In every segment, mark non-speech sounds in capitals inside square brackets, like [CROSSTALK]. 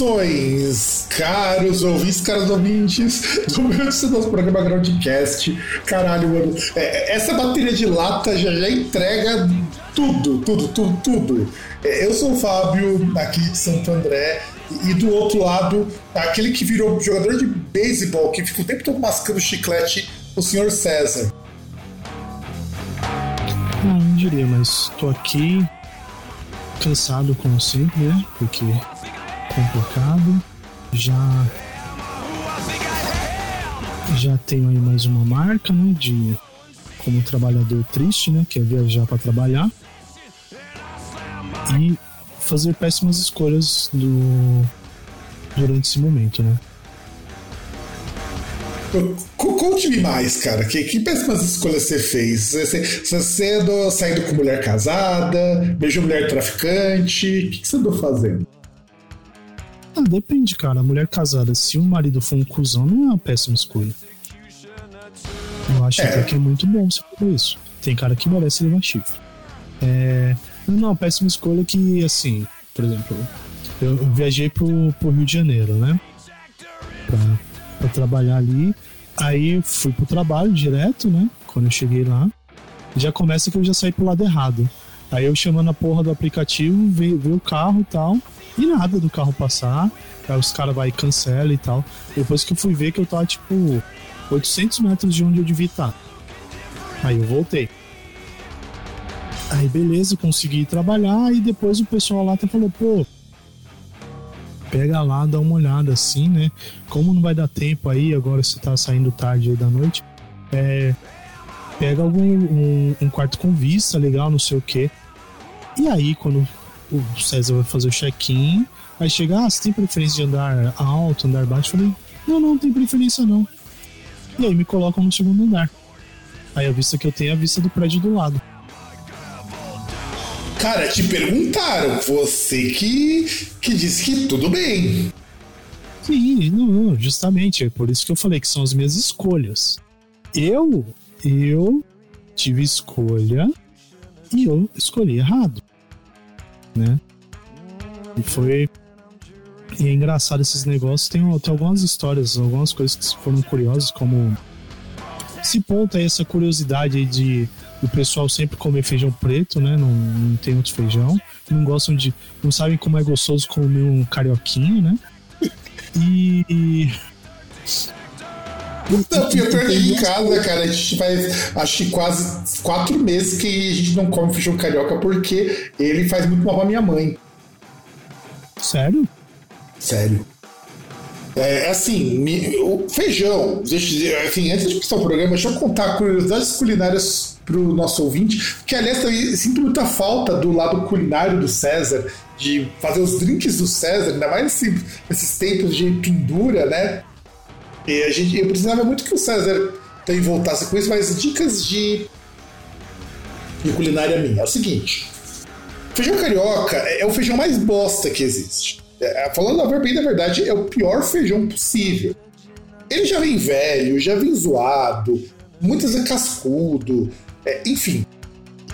Saudações, caros ouvintes, caros ouvintes do meu nosso programa Groundcast. Caralho, mano, é, essa bateria de lata já, já entrega tudo, tudo, tudo, tudo. É, eu sou o Fábio, aqui de Santo André, e do outro lado, aquele que virou jogador de beisebol, que fica o tempo todo mascando chiclete, o senhor César. Não, não diria, mas tô aqui cansado como sempre, né? Porque complicado. Já já tenho aí mais uma marca, né? De como trabalhador triste, né? Que é viajar para trabalhar e fazer péssimas escolhas do durante esse momento, né? Conte-me mais, cara. Que, que péssimas escolhas você fez? Você, você cedo saindo com mulher casada, beijou mulher traficante. O que, que você andou fazendo? Ah, depende, cara. A mulher casada, se o marido for um cuzão, não é uma péssima escolha. Eu acho é. até que é muito bom você fazer isso. Tem cara que merece levar chifre. É... Não, uma péssima escolha que, assim, por exemplo, eu viajei pro, pro Rio de Janeiro, né? Pra para trabalhar ali. Aí fui pro trabalho direto, né? Quando eu cheguei lá, já começa que eu já saí pro lado errado. Aí eu chamando a porra do aplicativo, veio, veio o carro e tal, e nada do carro passar. Aí os caras vai e cancela e tal. Depois que eu fui ver que eu tava tipo 800 metros de onde eu devia estar. Aí eu voltei. Aí beleza, consegui trabalhar e depois o pessoal lá até falou, pô, pega lá, dá uma olhada assim, né? Como não vai dar tempo aí, agora você tá saindo tarde aí da noite, é, pega algum um, um quarto com vista legal, não sei o que. E aí, quando o César vai fazer o check-in, aí chega, ah, você tem preferência de andar alto, andar baixo? Eu falei, não, não, não tem preferência não. E aí me colocam no segundo andar. Aí a vista que eu tenho é a vista do prédio do lado. Cara, te perguntaram, você que, que disse que tudo bem. Sim, não, justamente, é por isso que eu falei que são as minhas escolhas. Eu, eu tive escolha e eu escolhi errado, né? E foi e é engraçado esses negócios. Tem, tem algumas histórias, algumas coisas que foram curiosas, como esse ponto aí, essa curiosidade de o pessoal sempre come feijão preto, né? Não, não tem outro feijão. Não gostam de. Não sabem como é gostoso comer um carioquinho, né? E. Não, eu tô aqui em casa, cara. A gente faz acho que quase quatro meses que a gente não come feijão carioca porque ele faz muito mal pra minha mãe. Sério? Sério. É assim, o feijão, assim, antes de começar o programa, deixa eu contar curiosidades culinárias pro nosso ouvinte, que aliás também sinto muita falta do lado culinário do César, de fazer os drinks do César, ainda mais assim, nesses tempos de pendura, né? E a gente, eu precisava muito que o César também voltasse com isso, mas dicas de, de culinária minha. É o seguinte: feijão carioca é o feijão mais bosta que existe. É, falando a bem da verdade, é o pior feijão possível. Ele já vem velho, já vem zoado, muitas vezes cascudo, é, enfim.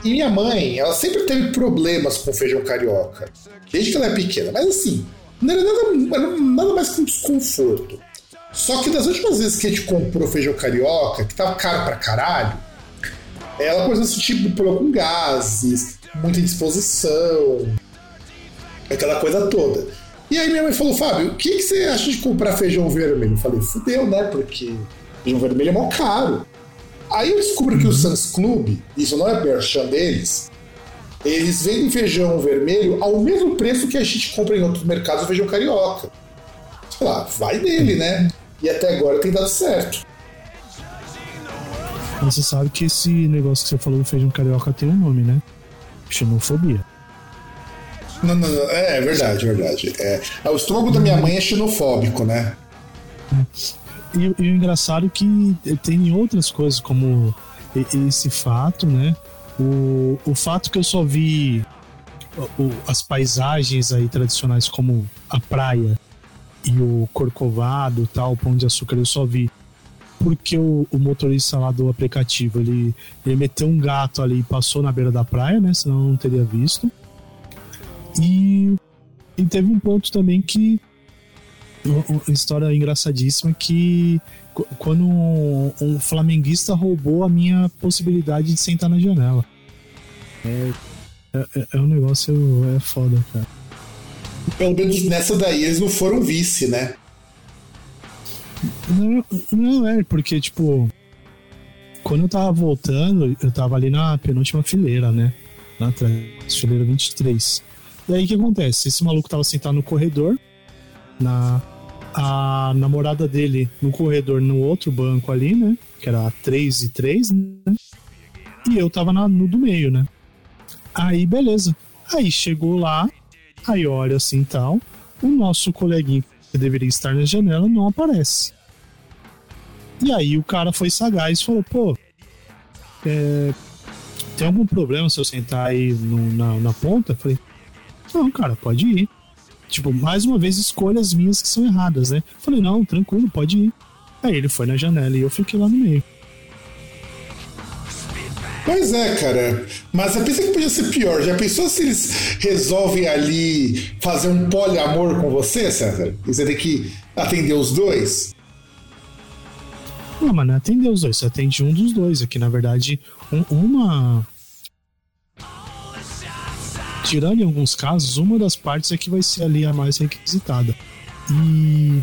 E minha mãe, ela sempre teve problemas com feijão carioca, desde que ela é pequena, mas assim, não era nada, era nada mais que um desconforto. Só que das últimas vezes que a gente comprou feijão carioca, que tava caro pra caralho, ela começou a sentir problema com gases, muita indisposição, aquela coisa toda. E aí minha mãe falou, Fábio, o que, que você acha de comprar feijão vermelho? Eu falei, fudeu, né? Porque feijão vermelho é mó caro. Aí eu descubro que o Sans Club, isso não é merchan deles, eles vendem feijão vermelho ao mesmo preço que a gente compra em outros mercados o feijão carioca. Sei lá, vai nele, né? E até agora tem dado certo. Você sabe que esse negócio que você falou do feijão carioca tem um nome, né? Xenofobia. Não, não, não. É, é verdade, é verdade. É, o estômago da minha mãe é xenofóbico, né? E, e o engraçado é que tem outras coisas, como esse fato, né? O, o fato que eu só vi as paisagens aí tradicionais como a praia e o corcovado tal, o pão de açúcar, eu só vi porque o, o, motorista lá do aplicativo ele, ele meteu um gato ali e passou na beira da praia, né? Senão eu não teria visto. E, e teve um ponto também que. Uma história engraçadíssima que quando um, um, flamenguista roubou a minha possibilidade de sentar na janela. É, é, é um negócio é foda, cara. Pelo menos nessa daí eles não foram vice, né? Não, não é, porque, tipo, quando eu tava voltando, eu tava ali na penúltima fileira, né? Na fileira 23. E aí o que acontece? Esse maluco tava sentado no corredor, na a namorada dele no corredor no outro banco ali, né? Que era 3 e 3, né? E eu tava na, no do meio, né? Aí, beleza. Aí chegou lá, aí olha assim tal, o nosso coleguinha que deveria estar na janela não aparece. E aí o cara foi sagaz e falou, pô, é, tem algum problema se eu sentar aí no, na, na ponta? Eu falei, não, cara, pode ir. Tipo, mais uma vez, escolhas minhas que são erradas, né? Eu falei, não, tranquilo, pode ir. Aí ele foi na janela e eu fiquei lá no meio. Pois é, cara. Mas eu pensei que podia ser pior. Já pensou se eles resolvem ali fazer um poliamor com você, César? E você tem que atender os dois? Não, mas não é atender os dois, você atende um dos dois. Aqui, na verdade, um, uma. Tirando em alguns casos, uma das partes é que vai ser ali a mais requisitada. E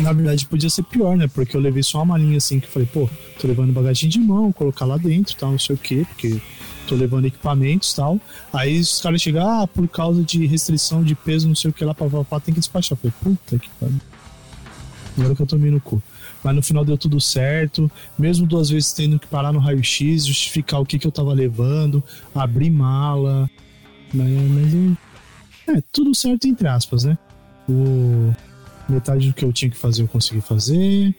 na verdade podia ser pior, né? Porque eu levei só uma malinha assim que falei, pô, tô levando bagagem de mão, colocar lá dentro, tal, não sei o quê, porque tô levando equipamentos tal. Aí os caras chegam, ah, por causa de restrição de peso, não sei o que lá, papapá, tem que despachar. Eu falei, puta que pariu. Agora que eu tomei no cu. Mas no final deu tudo certo, mesmo duas vezes tendo que parar no raio-x, justificar o que, que eu tava levando, abrir mala. Mas, mas é, tudo certo entre aspas, né? O, Metade do que eu tinha que fazer eu consegui fazer.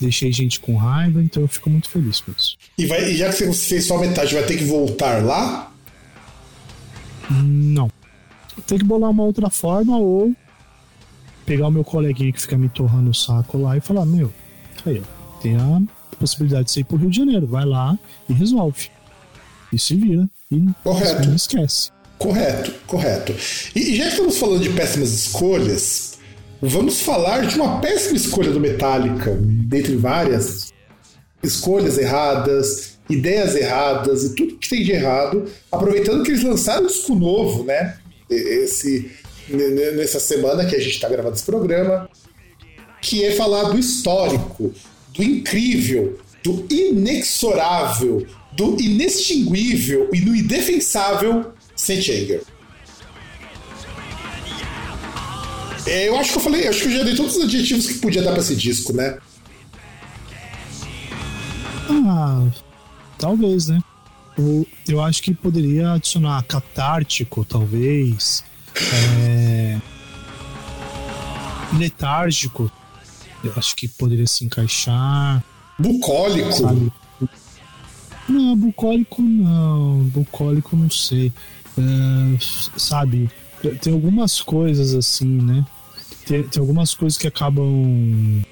Deixei gente com raiva, então eu fico muito feliz com isso. E, vai, e já que você fez só metade, vai ter que voltar lá? Não. Tem que bolar uma outra forma ou pegar o meu coleguinha que fica me torrando o saco lá e falar: Meu, aí, ó, tem a possibilidade de você ir pro Rio de Janeiro. Vai lá e resolve. E se vira. E correto. não esquece. Correto, correto. E já que estamos falando de péssimas escolhas, Vamos falar de uma péssima escolha do Metallica, dentre várias escolhas erradas, ideias erradas e tudo que tem de errado, aproveitando que eles lançaram um disco novo, né? Esse, nessa semana que a gente está gravando esse programa, que é falar do histórico, do incrível, do inexorável, do inextinguível e do indefensável Saint Anger. É, eu acho que eu falei, acho que eu já dei todos os adjetivos que podia dar pra esse disco, né? Ah, talvez, né? Eu, eu acho que poderia adicionar catártico, talvez. É... Letárgico. Eu acho que poderia se encaixar. Bucólico. Sabe? Não, bucólico não. Bucólico não sei. É, sabe? Tem algumas coisas assim, né? Tem, tem algumas coisas que acabam.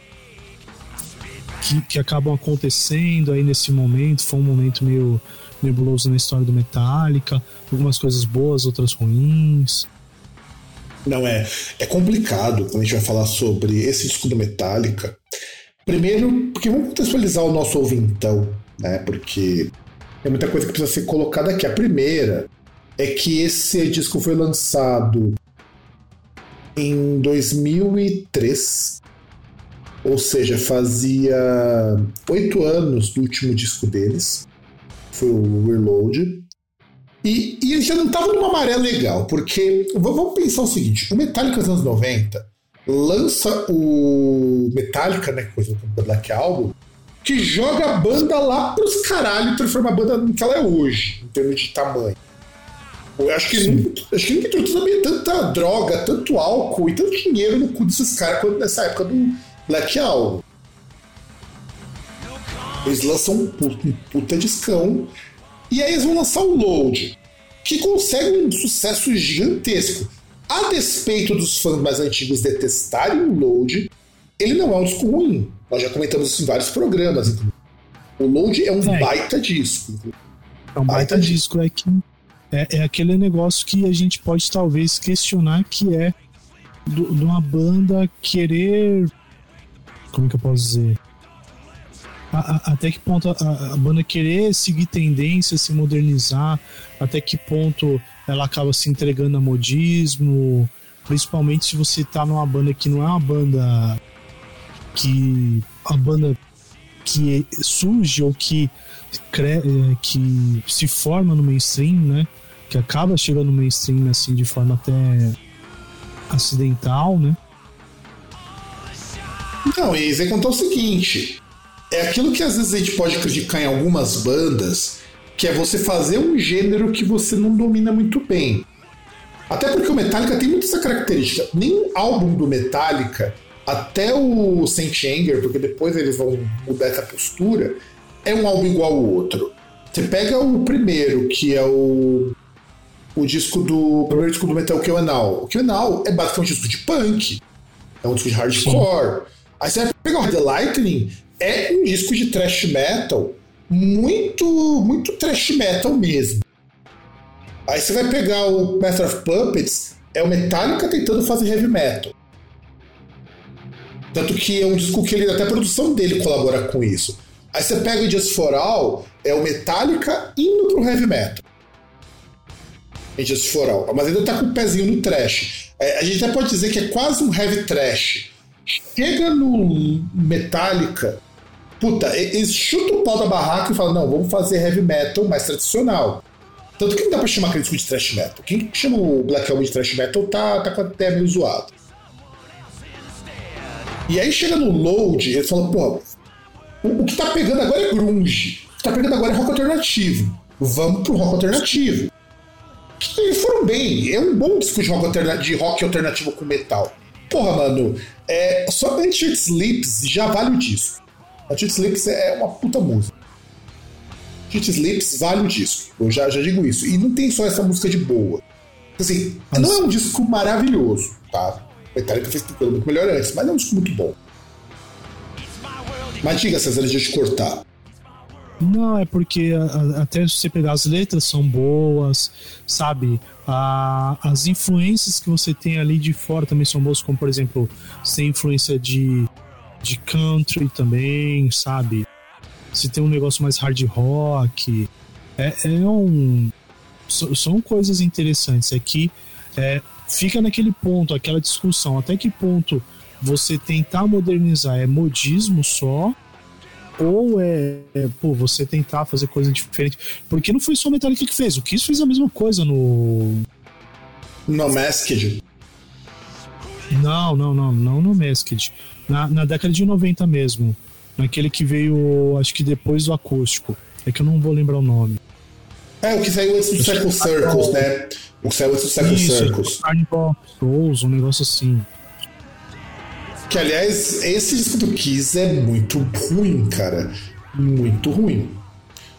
Que, que acabam acontecendo aí nesse momento. Foi um momento meio nebuloso na história do Metallica. Algumas coisas boas, outras ruins. Não é. É complicado quando a gente vai falar sobre esse disco do Metallica. Primeiro, porque vamos contextualizar o nosso ouvintão, né? Porque é muita coisa que precisa ser colocada aqui. A primeira é que esse disco foi lançado em 2003, ou seja, fazia oito anos do último disco deles, foi o Reload. E, e ele já não estava numa maré legal, porque vamos pensar o seguinte: o Metallica nos anos 90 lança o Metallica, né, coisa do Black Album, que joga a banda lá pros caralho e transforma a banda no que ela é hoje, em termos de tamanho. Eu acho que, nunca, acho que nunca entrou também tanta droga, tanto álcool e tanto dinheiro no cu desses caras quanto nessa época do Black Album. Eles lançam um puta, um puta discão e aí eles vão lançar o Load, que consegue um sucesso gigantesco. A despeito dos fãs mais antigos detestarem o Load, ele não é um disco ruim. Nós já comentamos isso em vários programas. O Load é um é. baita disco. É um baita, baita disco, é que é, é, aquele negócio que a gente pode talvez questionar que é de uma banda querer. Como é que eu posso dizer? A, a, até que ponto a, a, banda querer seguir tendência, se modernizar, até que ponto ela acaba se entregando a modismo, principalmente se você tá numa banda que não é uma banda que a banda que surge ou que, cre, é, que se forma no mainstream, né? Que acaba chegando no mainstream assim de forma até acidental, né? Não, e você contou o seguinte: é aquilo que às vezes a gente pode criticar em algumas bandas, que é você fazer um gênero que você não domina muito bem. Até porque o Metallica tem muito essa característica. Nenhum álbum do Metallica, até o Saint Anger, porque depois eles vão mudar essa postura, é um álbum igual ao outro. Você pega o primeiro, que é o o disco do. O primeiro disco do Metal que é o Enal. O que é o Enal é basicamente um disco de punk. É um disco de hardcore. Sim. Aí você vai pegar o The Lightning, é um disco de thrash metal muito, muito thrash metal mesmo. Aí você vai pegar o Master of Puppets, é o Metallica tentando fazer heavy metal. Tanto que é um disco que ele, até a produção dele colabora com isso. Aí você pega o Just For All, é o Metallica indo pro heavy metal. Em Just For All. Mas ainda tá com o pezinho no trash. É, a gente até pode dizer que é quase um heavy trash. Chega no Metallica, puta, eles chutam o pau da barraca e falam, não, vamos fazer heavy metal mais tradicional. Tanto que não dá pra chamar aquele disco de thrash metal. Quem chama o Black Album de thrash metal tá, tá até meio zoado. E aí chega no load, ele fala, pô, o, que tá pegando agora é grunge. O que tá pegando agora é rock alternativo. Vamos pro rock alternativo. Eles foram bem. É um bom disco de rock, de rock alternativo com metal. Porra, mano, é, só Until Sleeps já vale o disco. Until Sleeps é uma puta música. Until Sleeps vale o disco. Eu já, já digo isso. E não tem só essa música de boa. Assim, não é um disco maravilhoso, tá? Metallica fez tudo muito melhor antes, mas é um disco muito bom. Mas diga, César, deixa eu te cortar. Não, é porque até se você pegar as letras são boas, sabe? As influências que você tem ali de fora também são boas, como por exemplo, você tem influência de, de country também, sabe? Você tem um negócio mais hard rock. É, é um. São coisas interessantes. É que é, fica naquele ponto, aquela discussão, até que ponto você tentar modernizar é modismo só ou é, é, pô, você tentar fazer coisa diferente. Porque não foi só o Metallica que fez, o Kiss fez a mesma coisa no. No Masked. Não, não, não, não no Masked. Na, na década de 90 mesmo. Naquele que veio, acho que depois do acústico. É que eu não vou lembrar o nome. É, o que saiu antes do Circle Circles, né? O que saiu antes do Circle Circles. Souls, um negócio assim. Que, aliás, esse disco do Kiss é muito ruim, cara. Muito ruim.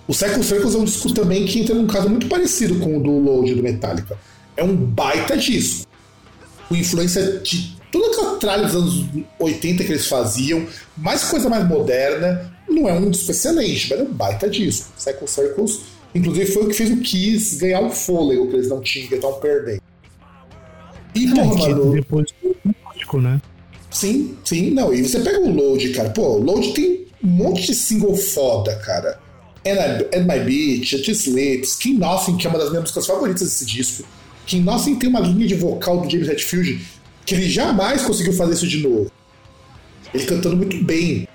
O Cycle Circles é um disco também que entra num caso muito parecido com o do Load do Metallica. É um baita disco. Com influência de toda aquela tralha dos anos 80 que eles faziam, mais coisa mais moderna. Não é um disco excelente, mas é um baita disco. Cycle Circles, inclusive, foi o que fez o Kiss ganhar o fôlego que eles não tinham, que estavam perdendo. E, é, porra, mano. Depois do né? Sim, sim, não. E você pega o Load, cara. Pô, o Load tem um monte de single foda, cara. And, I, And My Beach, It Sleeps, King Nothing, que é uma das minhas músicas favoritas desse disco. King Nothing tem uma linha de vocal do James Hetfield que ele jamais conseguiu fazer isso de novo. Ele cantando muito bem.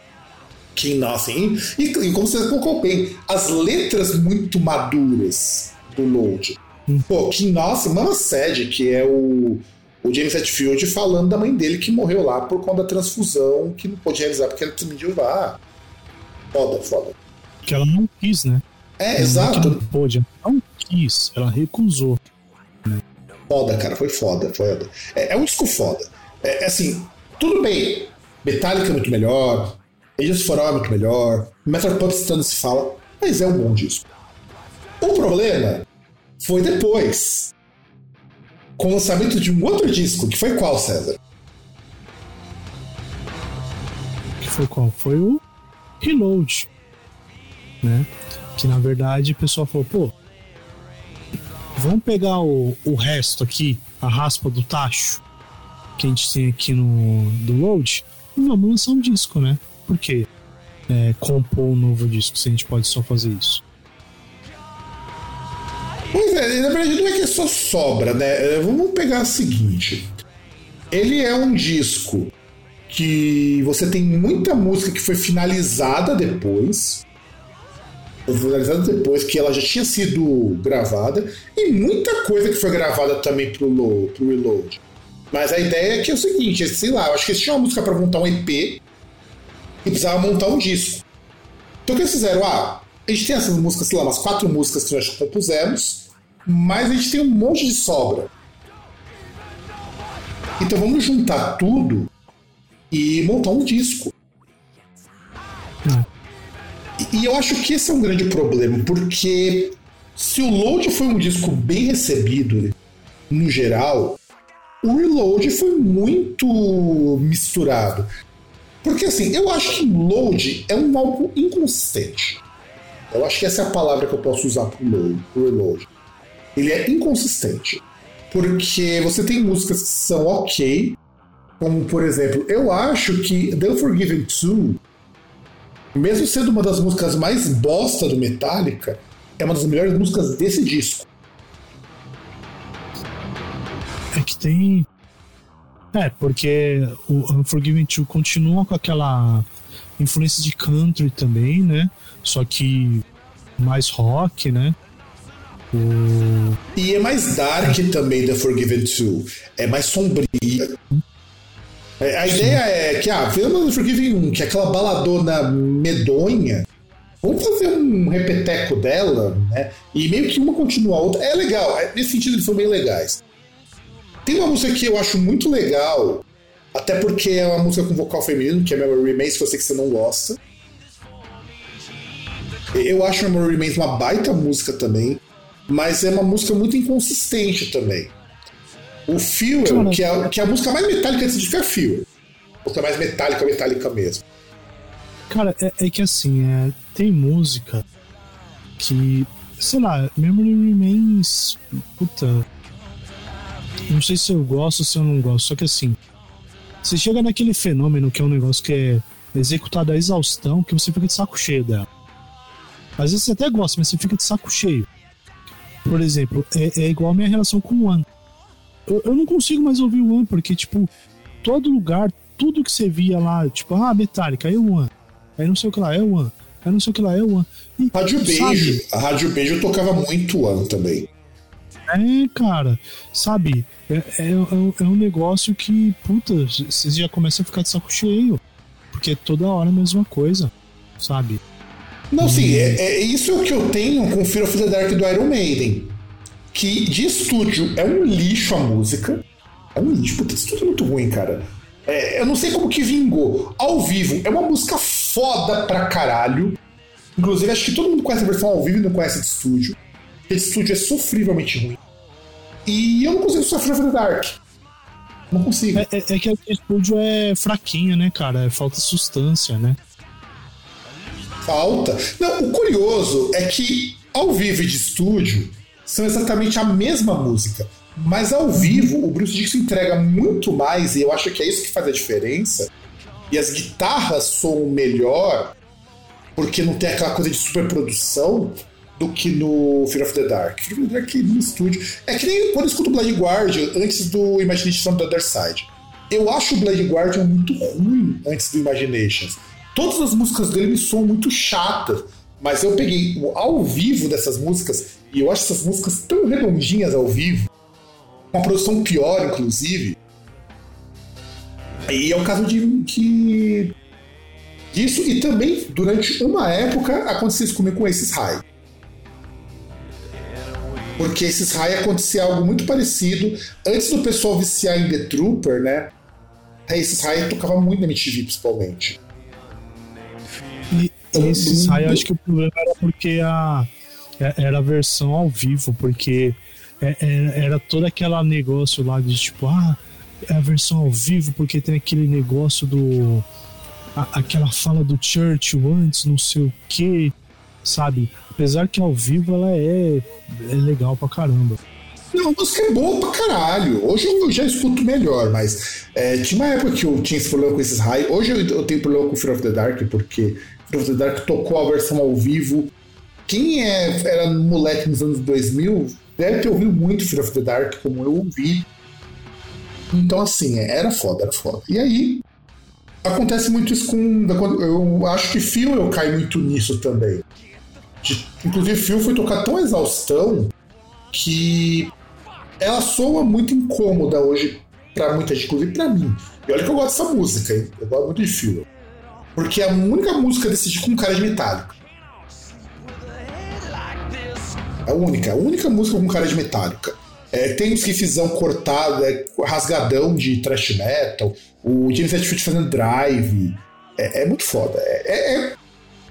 King Nothing. E, e como você colocou bem, as letras muito maduras do Load. Hum. Pô, que nossa, Mama Sede, que é o, o James Hetfield falando da mãe dele que morreu lá por conta da transfusão, que não pôde realizar porque ela transmitiu vá. Foda, foda. Que ela não quis, né? É, ela exato. Não pôde, não quis, ela recusou. Foda, cara, foi foda, foda. É, é um disco foda. É, é assim, tudo bem. Metallica é muito melhor, Agents for All é muito melhor, Metal Puppets tanto se fala, mas é um bom disco. O problema foi depois, com o lançamento de um outro disco, que foi qual, César? Que foi qual? Foi o Reload, né? Que na verdade o pessoal falou, pô, vamos pegar o, o resto aqui, a raspa do tacho que a gente tem aqui no do Load, e vamos lançar um disco, né? Por quê? É, compor um novo disco se a gente pode só fazer isso? Pois é, na verdade não é que é só sobra, né? É, vamos pegar o seguinte. Ele é um disco que você tem muita música que foi finalizada depois. Finalizada depois que ela já tinha sido gravada. E muita coisa que foi gravada também pro, pro Reload. Mas a ideia é que é o seguinte, sei lá, acho que eles tinham uma música para montar um EP e precisava montar um disco. Então o que eles fizeram? Ah, a gente tem essas músicas, sei lá, umas quatro músicas que nós compusemos, mas a gente tem um monte de sobra. Então vamos juntar tudo e montar um disco. E eu acho que esse é um grande problema, porque se o Load foi um disco bem recebido no geral, o Reload foi muito misturado. Porque assim, eu acho que Load é um álbum inconsistente. Eu acho que essa é a palavra que eu posso usar pro, load, pro. Ele é inconsistente. Porque você tem músicas que são ok, como por exemplo, eu acho que The Forgiven 2, mesmo sendo uma das músicas mais bosta do Metallica, é uma das melhores músicas desse disco. É que tem. É, porque o Unforgiven 2 continua com aquela influência de country também, né? Só que mais rock, né? O... E é mais dark também da Forgiven 2. É mais sombria. É, a Sim. ideia é que, ah, vendo Forgiven 1, que é aquela baladona medonha, vamos fazer um repeteco dela, né? E meio que uma continua a outra. É legal, é, nesse sentido eles são bem legais. Tem uma música que eu acho muito legal, até porque é uma música com vocal feminino, que é Memory Remains, que eu sei que você não gosta. Eu acho Memory Remains uma baita música também, mas é uma música muito inconsistente também. O Fuel, que é, que é a música mais metálica desse disco, é Fuel. A música mais metálica, metálica mesmo. Cara, é, é que assim, é, tem música que, sei lá, Memory Remains. Puta, não sei se eu gosto ou se eu não gosto, só que assim, você chega naquele fenômeno que é um negócio que é executado a exaustão, que você fica de saco cheio dela. Às vezes você até gosta, mas você fica de saco cheio. Por exemplo, é, é igual a minha relação com o One. Eu, eu não consigo mais ouvir o One, porque, tipo, todo lugar, tudo que você via lá, tipo, ah, Metallica, é o One. Aí não sei o que lá, é o One. Aí não sei o que lá, é o One. E, Rádio Beijo. A Rádio Beijo tocava muito One também. É, cara, sabe? É, é, é, é um negócio que, puta, você já começa a ficar de saco cheio. Porque é toda hora a mesma coisa, sabe? Não, sim, é, é, isso é o que eu tenho com Fear of the Dark do Iron Maiden. Que de estúdio é um lixo a música. É um lixo, puta, tudo é muito ruim, cara. É, eu não sei como que vingou. Ao vivo, é uma música foda pra caralho. Inclusive, acho que todo mundo conhece a versão ao vivo e não conhece de estúdio. Esse estúdio é sofrivelmente ruim. E eu não consigo sofrer The Dark. Não consigo. É, é, é que o estúdio é fraquinho, né, cara? É falta substância, né? Falta. Não, o curioso é que ao vivo e de estúdio são exatamente a mesma música. Mas ao vivo, o Bruce Dixon entrega muito mais, e eu acho que é isso que faz a diferença. E as guitarras soam melhor, porque não tem aquela coisa de superprodução do que no Fear of the Dark. Fear of the Dark no estúdio. É que nem quando eu escuto Blade Guardian antes do Imagination on the Other Side. Eu acho o Blade Guardian muito ruim antes do Imaginations. Todas as músicas dele me soam muito chatas, mas eu peguei o ao vivo dessas músicas E eu acho essas músicas tão redondinhas ao vivo, uma produção pior, inclusive. E é um caso de que disso e também durante uma época aconteceu isso comigo com esses High. Porque esses High acontecia algo muito parecido antes do pessoal viciar em The Trooper, né? Esses High tocava muito na MTV, principalmente. E esses High, eu acho que o problema era porque a é, era a versão ao vivo, porque é, é, era todo aquele negócio lá de tipo, ah, é a versão ao vivo, porque tem aquele negócio do. A, aquela fala do Churchill antes, não sei o que, sabe? Apesar que ao vivo ela é, é legal pra caramba. Não, a música é boa pra caralho. Hoje eu já escuto melhor, mas é, tinha uma época que eu tinha esse problema com esses raios. Hoje eu, eu, tenho problema com Fear of the Dark, porque Fear of the Dark tocou a versão ao vivo quem é, era moleque nos anos 2000 deve ter ouvido muito Fear of the Dark, como eu ouvi. Então, assim, era foda, era foda. E aí, acontece muito isso com. Eu acho que Phil eu caio muito nisso também. De, inclusive, Phil foi tocar tão exaustão que ela soa muito incômoda hoje para muita gente, inclusive pra mim. E olha que eu gosto dessa música, hein? Eu gosto muito de Phil. Porque é a única música desse disco com cara de metálico. A única, a única música com cara de metálica. É, tem uns riffzão cortado, é, rasgadão de thrash metal, o James Hetfield fazendo drive. É, é, muito foda. É, é, é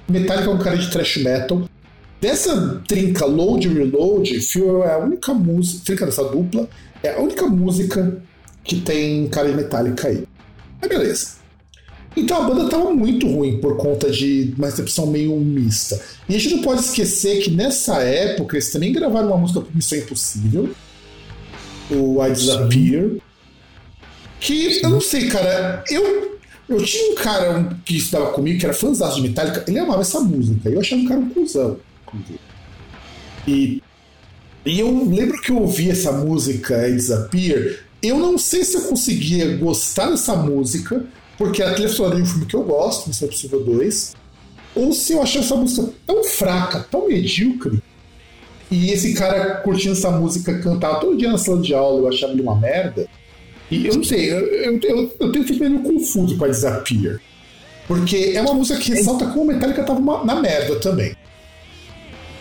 Metallica com cara de thrash metal. Dessa trinca Load Reload, Fuel é a única música, trinca dessa dupla, é a única música que tem cara de Metallica aí. Mas beleza. Então a banda estava muito ruim por conta de uma recepção meio mista. E a gente não pode esquecer que nessa época eles também gravaram uma música para Missão Impossível, o I Disappear. Que eu não sei, cara. Eu, eu tinha um cara que estava comigo, que era fãzão de Metallica, ele amava essa música. Eu achava um cara um cuzão. E, e eu lembro que eu ouvi essa música, I Disappear. Eu não sei se eu conseguia gostar dessa música porque a trilha sonora de um filme que eu gosto, Missão Impossível 2, ou se eu achei essa música tão fraca, tão medíocre, e esse cara curtindo essa música cantar todo dia na sala de aula, eu achava ele uma merda. E eu não sei, eu, eu, eu, eu tenho feito meio confuso com a Disappear. Porque é uma música que ressalta como a Metallica tava uma, na merda também.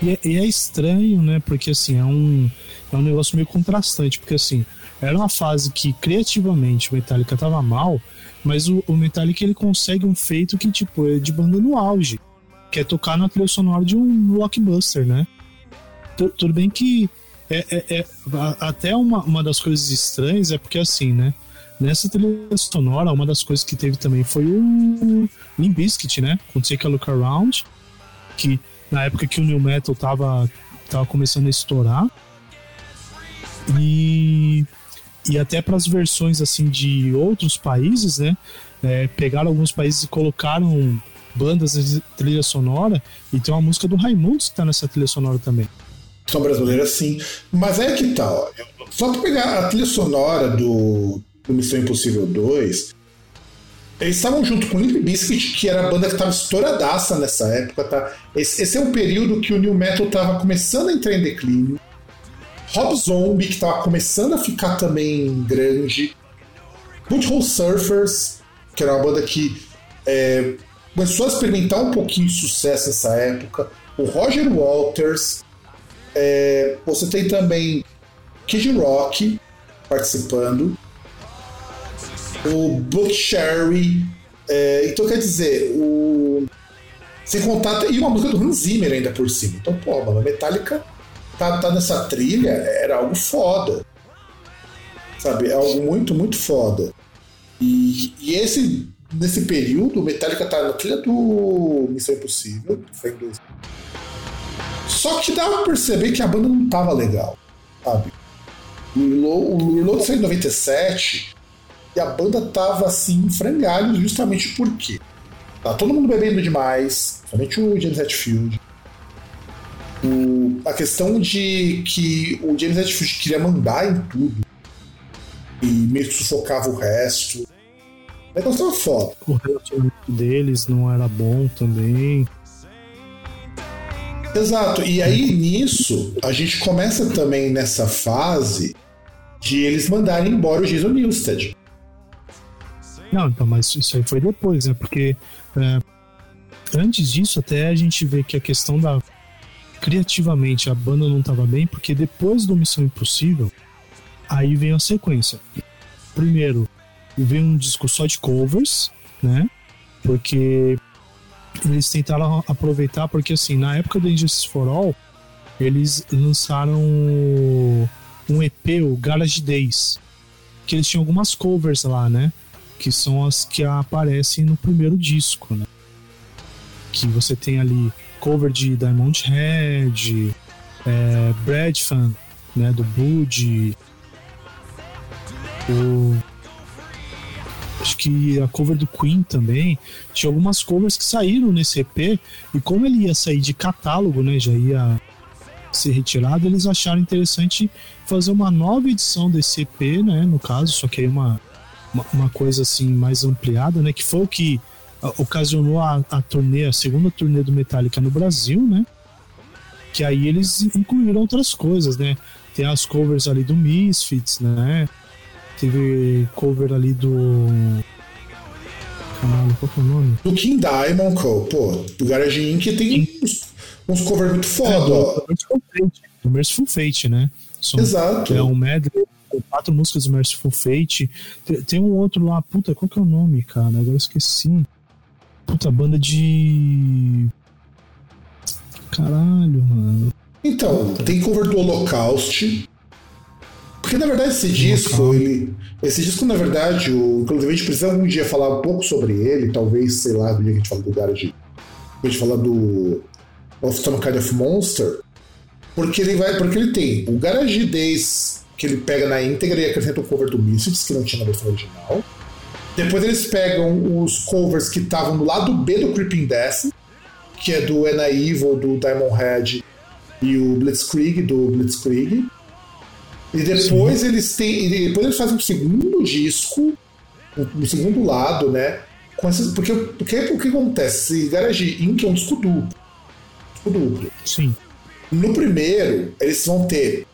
E é, e é, estranho, né? Porque assim, é um, é um negócio meio contrastante. Porque assim, era uma fase que criativamente o Metallica tava mal, mas o, o Metallica ele consegue um feito que, tipo, é de banda no auge. Que é tocar na trilha sonora de um blockbuster, né? T tudo bem que é, é, é, até uma, uma das coisas estranhas é porque assim, né? Nessa trilha sonora, uma das coisas que teve também foi o Limp Bizkit, né? Com Take a Look Around, que na época que o New Metal tava, tava começando a estourar. E e até para as versões assim de outros países, né? É, pegaram alguns países e colocaram bandas de trilha sonora e tem uma música do Raimundos que tá nessa trilha sonora também. São brasileiras sim, mas é que tal? Tá, só para pegar a trilha sonora do, do Missão Impossível 2, eles estavam junto com o Limp Bizkit, que era a banda que estava estouradaça nessa época, tá? Esse, esse, é um período que o New Metal estava começando a entrar em declínio. Rob Zombie, que tava começando a ficar também grande. Butthole Surfers, que era uma banda que é, começou a experimentar um pouquinho de sucesso nessa época. O Roger Walters. É, você tem também Kid Rock participando. O Book Sherry. É, então, quer dizer, o. Sem contar. E uma música do Hans Zimmer ainda por cima. Então, pô, mano, Metallica tá, tá nessa trilha era algo foda. Sabe? É algo muito, muito foda. E, e esse, nesse período, o Metallica tá na trilha do Missão Impossível, que foi em dois. Só que dava pra perceber que a banda não tava legal, sabe? O Reload saiu em 97 e a banda tava assim, em frangalhos, justamente porque tá todo mundo bebendo demais, somente o James Hetfield o, a questão de que o James Hetfield queria mandar em tudo e meio que sufocava o resto. O negócio tava foda. O relacionamento deles não era bom também. Exato. E aí, nisso, a gente começa também nessa fase de eles mandarem embora o Jason Newsted. Não, então, mas isso aí foi depois, né? Porque é, antes disso, até a gente vê que a questão da. Criativamente, a banda não estava bem, porque depois do Missão Impossível, aí vem a sequência. Primeiro, vem um disco só de covers, né? Porque eles tentaram aproveitar, porque assim, na época do Injustice for All, eles lançaram um EP, o Garage Days, que eles tinham algumas covers lá, né? Que são as que aparecem no primeiro disco, né? Que você tem ali cover de Diamond Head, é, Bradfan, né? Do Bud, o acho que a cover do Queen também. Tinha algumas covers que saíram nesse EP, e como ele ia sair de catálogo, né? Já ia ser retirado, eles acharam interessante fazer uma nova edição desse EP, né? No caso, só que aí uma, uma, uma coisa assim mais ampliada, né? Que foi o que ocasionou a, a turnê, a segunda turnê do Metallica no Brasil, né? Que aí eles incluíram outras coisas, né? Tem as covers ali do Misfits, né? Teve cover ali do. Caralho, qual que é o nome? Do King Diamond, pô, do Garage Inc. tem uns, uns covers muito foda, é, ó. Do Merciful Fate, né? São, Exato. É um medley quatro músicas do Merciful Fate. Tem, tem, um outro lá, puta, qual que é o nome, cara? Agora eu esqueci. Puta, banda de. Caralho, mano. Então, tem cover do Holocaust. Porque na verdade esse disco, ele, esse disco na verdade, o, inclusive a gente precisa um dia falar um pouco sobre ele, talvez, sei lá, do dia que a gente fala do Garage, a gente fala do Of Some Kind of Monster, porque ele vai, porque ele tem o Garage Days que ele pega na íntegra e acrescenta o cover do Misfits, que não tinha na versão original. Depois eles pegam os covers que estavam no lado B do Creeping Death, que é do Ena Evil, do Diamond Head e o Blitzkrieg, do Blitzkrieg. E depois Sim. eles têm. E depois eles fazem um segundo disco, um, segundo lado, né? Com esses, porque, porque o que acontece? Garage Inc. é um disco duplo. Disco duplo. Sim. No primeiro, eles vão ter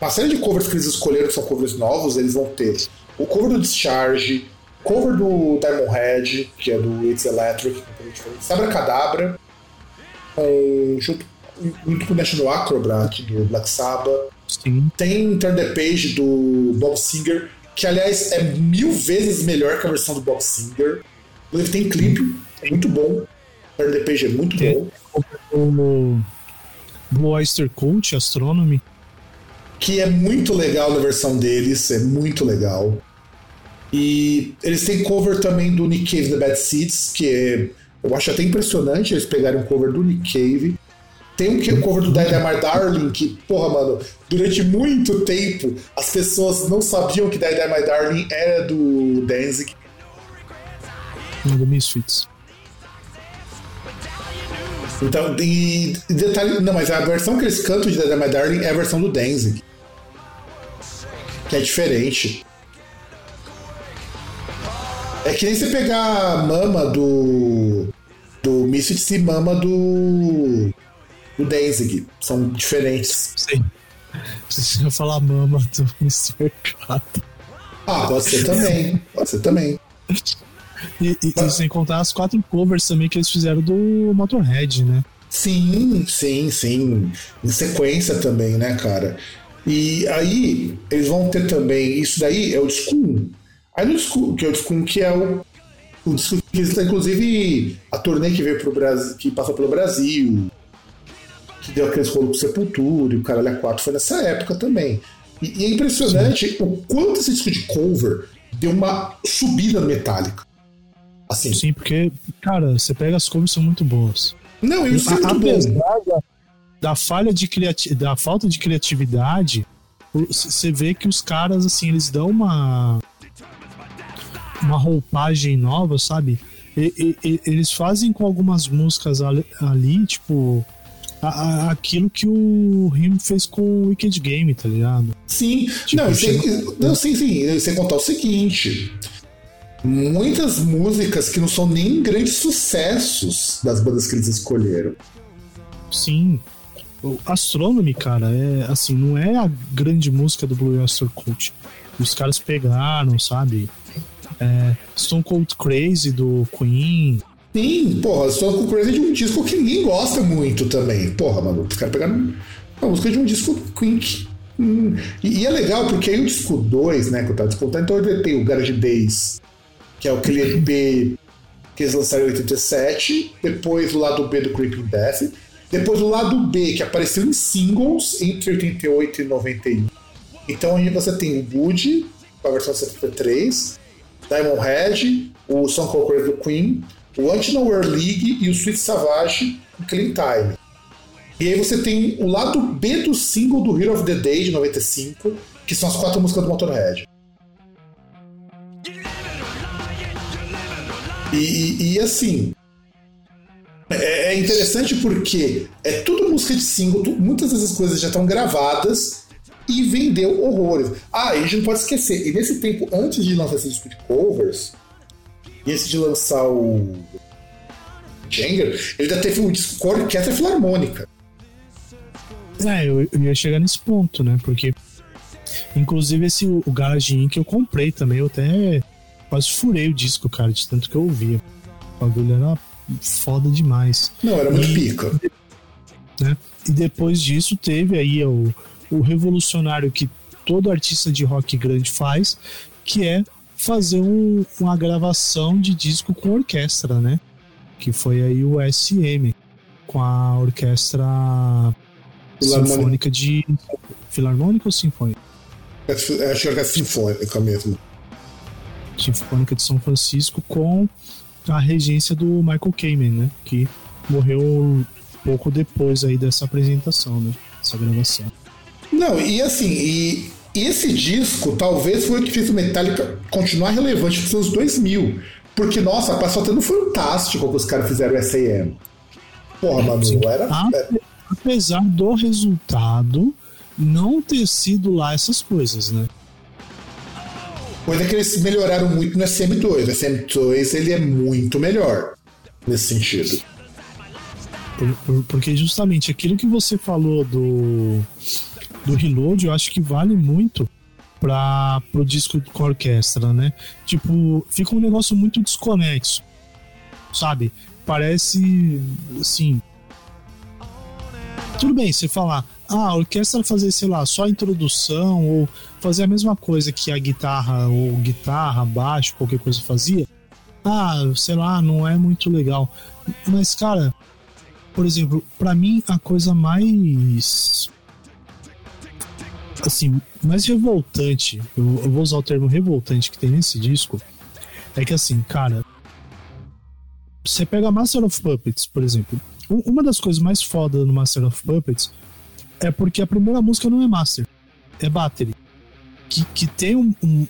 uma série de covers que eles escolheram, que são covers novos, eles vão ter o cover do Discharge, cover do Diamond Head, que é do It's Electric, Sabra Cadabra, um, junto, junto com o National Acrobat do Black Sabbath. Sim. Tem Turn the Page do Bob Singer, que aliás é mil vezes melhor que a versão do Bob Singer. Ele tem clipe, é muito bom. Turn the Page é muito tem bom. O Blue Oyster Cult, Astronomy. Que é muito legal na versão deles, é muito legal. E eles têm cover também do Nick Cave The Bad Seeds, que é, eu acho até impressionante eles pegarem um cover do Nick Cave tem um cover do Dynamite Darling que, porra, mano, durante muito tempo as pessoas não sabiam que Dynamite Darling era do Danzig. Do Misfits. Então, e, e detalhe, não, mas a versão que eles cantam de Dynamite Darling é a versão do Danzig. Que é diferente. É que nem você pegar a mama do. do Misfits e mama do do Danzig. São diferentes. Sim. Você ia falar mama do Mr. Catra. Ah, pode ser também. Pode ser também. E, e, e, sem contar as quatro covers também que eles fizeram do Motorhead, né? Sim, sim, sim. Em sequência também, né, cara? E aí, eles vão ter também. Isso daí é o disco 1. Aí no disco, que é o disco 1, que é o, o disco que está, inclusive, a turnê que veio pro Brasil, que passou pelo Brasil, que deu aqueles rolos pro Sepultura e o Caralho A4 foi nessa época também. E, e é impressionante Sim. o quanto esse disco de cover deu uma subida metálica. Assim. Sim, porque, cara, você pega as covers são muito boas. Não, isso é muito bom. Da, da falha de criati da falta de criatividade, você vê que os caras, assim, eles dão uma uma roupagem nova, sabe? E, e, eles fazem com algumas músicas ali, ali tipo a, a, aquilo que o Rim fez com o Wicked Game, tá ligado? Sim, tipo, não, sem, não, sim, sim, sem contar o seguinte. Muitas músicas que não são nem grandes sucessos das bandas que eles escolheram. Sim. O Astronomy, cara, é assim, não é a grande música do Blue Oyster Cult. Os caras pegaram, sabe? É, Stone Cold Crazy do Queen. Sim, porra, Stone Cold Crazy é de um disco que ninguém gosta muito também. Porra, mano, os caras pegaram uma música de um disco Queen. Hum, e, e, é legal porque aí o disco 2, né, que eu tava descontando, então ele tem o Garage Days, que é aquele EP que eles lançaram em 87, depois o lado B do Creeping Death, depois o lado B, que apareceu em singles entre 88 e 91. Então aí você tem o Bud, com a versão 73, Diamond Head, o Song Call do Queen, o Anti-Nowhere League e o Sweet Savage com Clean Time. E aí você tem o lado B do single do Hero of the Day de 95, que são as quatro músicas do Motorhead. E, e, e assim, é, interessante porque é tudo música de single, muitas dessas coisas já estão gravadas e vendeu horrores. Ah, e a gente não pode esquecer, e nesse tempo, antes de lançar esse disco de covers, e antes de lançar o Jenga, ele já teve um disco com orquestra filarmônica. É, eu, eu, ia chegar nesse ponto, né? Porque, inclusive, esse o Garage que eu comprei também, eu até quase furei o disco, cara, de tanto que eu ouvia. O bagulho era foda demais. Não, era muito e, pica. Né? E depois disso teve aí o, o revolucionário que todo artista de rock grande faz, que é fazer um, uma gravação de disco com orquestra, né? Que foi aí o SM, com a orquestra sinfônica de. Filarmônica ou sinfônica? É, acho que é sinfônica mesmo. Sinfônica de São Francisco com a regência do Michael Kamen, né? Que morreu pouco depois aí dessa apresentação, né? Essa gravação. Não, e assim, e esse disco talvez foi o que fez o Metallica continuar relevante nos anos 2000. Porque, nossa, passou tendo fantástico que os caras fizeram o S.A.M. Porra, mano, era. Apesar do resultado não ter sido lá essas coisas, né? Coisa que eles melhoraram muito no SM2. O SM2 ele é muito melhor nesse sentido. Por, por, porque justamente aquilo que você falou do, do Reload, eu acho que vale muito para o disco com orquestra, né? Tipo, fica um negócio muito desconexo, sabe? Parece, assim... Tudo bem, você falar, ah, a orquestra fazer, sei lá, só a introdução ou fazer a mesma coisa que a guitarra ou guitarra, baixo, qualquer coisa fazia. Ah, sei lá, não é muito legal. Mas, cara, por exemplo, para mim a coisa mais assim, mais revoltante, eu, eu, vou usar o termo revoltante que tem nesse disco, é que assim, cara, você pega Master of Puppets, por exemplo, uma das coisas mais fodas no Master of Puppets é porque a primeira música não é Master, é Battery, que, que tem um, um,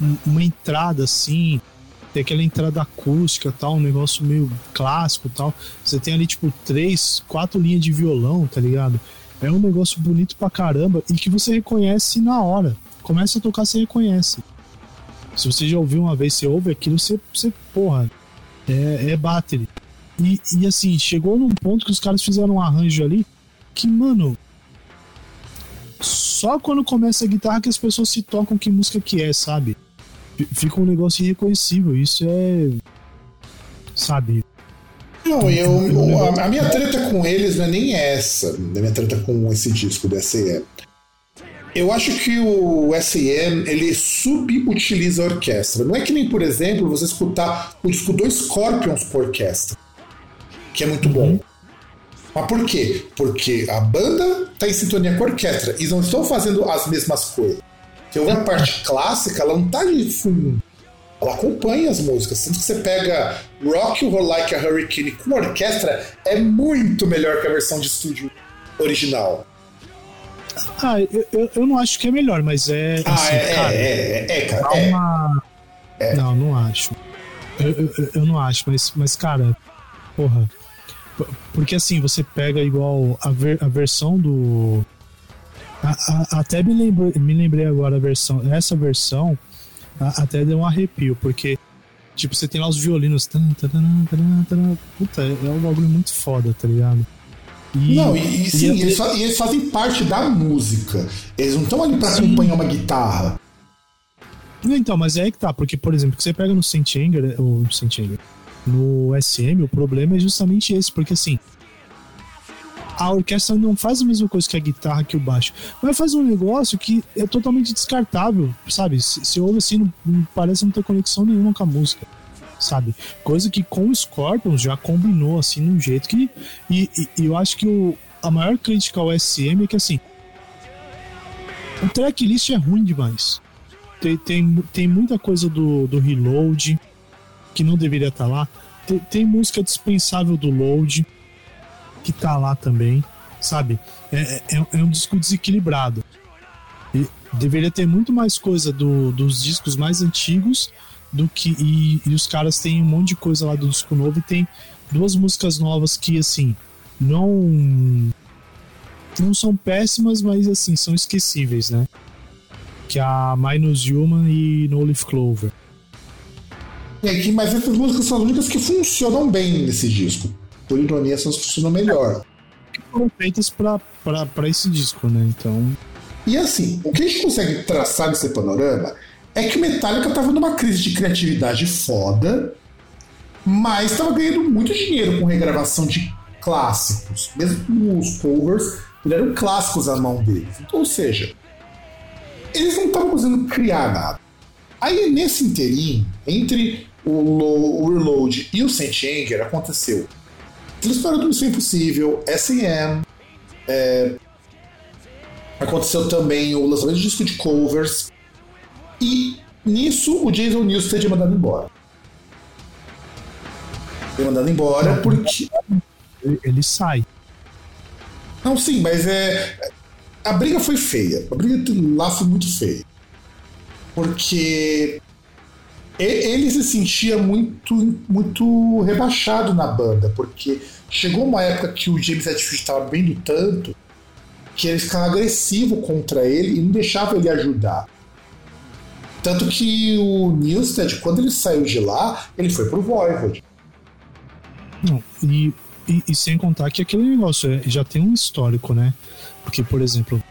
um, uma entrada assim, tem aquela entrada acústica tal, um negócio meio clássico tal. Você tem ali, tipo, três, quatro linhas de violão, tá ligado? É um negócio bonito pra caramba e que você reconhece na hora. Começa a tocar, você reconhece. Se você já ouviu uma vez, você ouve aquilo, você, você porra, é, é battery. E, e assim, chegou num ponto que os caras fizeram um arranjo ali que, mano, só quando começa a guitarra que as pessoas se tocam que música que é, sabe? Fica um negócio irreconhecível. Isso é. Sabe? Não, eu, a, a, minha treta com eles não é nem essa, a minha treta com esse disco do SEM. Eu acho que o SEM ele subutiliza a orquestra. Não é que nem, por exemplo, você escutar o disco do Scorpions com orquestra, que é muito bom. Mas por quê? Porque a banda está em sintonia com a orquestra e não estão fazendo as mesmas coisas. Se houver a parte clássica, ela não está de fundo ela acompanha as músicas. Tanto que você pega Rock You Roll Like a Hurricane com orquestra, é muito melhor que a versão de estúdio original. Ah, eu, eu, eu não acho que é melhor, mas é. Ah, assim, é, cara, é, é, é, cara. É. Uma... É. Não, não acho. Eu, eu, eu, não acho, mas, mas, cara, porra. Porque assim, você pega igual a, ver, a versão do. A, a, até me lembrei, me lembrei agora a versão. Essa versão até deu um arrepio, porque, tipo, você tem lá os violinos. Puta, é um bagulho muito foda, tá ligado? E, não, e, e sim, e eles, e eles, fazem parte da música. Eles não estão ali para acompanhar uma guitarra. Então, mas é aí que tá, porque, por exemplo, que você pega no Saint Anger, ou Saint Anger, no SM, o problema é justamente esse, porque assim, a orquestra não faz a mesma coisa que a guitarra, que o baixo, mas faz um negócio que é totalmente descartável, sabe? Se, se ouve assim, não, não, parece não ter conexão nenhuma com a música, sabe? Coisa que com o Scorpions já combinou assim, num jeito que. E, e, e eu acho que o, a maior crítica ao SM é que assim. O tracklist é ruim demais. Tem, tem, tem muita coisa do, do reload que não deveria estar tá lá. Tem, tem música dispensável do load que tá lá também, sabe? É, é, é um disco desequilibrado. E deveria ter muito mais coisa do, dos discos mais antigos do que. E, e, os caras têm um monte de coisa lá do disco novo e tem duas músicas novas que, assim, não. Não são péssimas, mas assim, são esquecíveis, né? Que é a Minus Human e No Leaf Clover. É, mas essas músicas são as únicas que funcionam bem nesse disco por ironia, essas funcionam melhor. Foram feitas para esse disco, né? Então. E assim, o que a gente consegue traçar desse panorama é que o Metallica estava numa crise de criatividade foda, mas estava ganhando muito dinheiro com regravação de clássicos. Mesmo os covers eram clássicos à mão deles. Então, ou seja, eles não estavam conseguindo criar nada. Aí, nesse interim, entre o, o Reload e o Saint Anger, aconteceu Trilha do Missão Impossível, S&M, é, aconteceu também o lançamento de disco de covers, e nisso o Jason Newsted é mandado embora. Foi mandado embora porque. Ele sai. Não, sim, mas é. A briga foi feia. A briga lá foi muito feia. Porque ele se sentia muito, muito rebaixado na banda, porque chegou uma época que o James Hetfield estava do tanto que ele ficava agressivo contra ele e não deixava ele ajudar. Tanto que o Newsted, quando ele saiu de lá, ele foi pro Voivod. E, e, e, sem contar que aquele negócio é, já tem um histórico, né? Porque, por exemplo,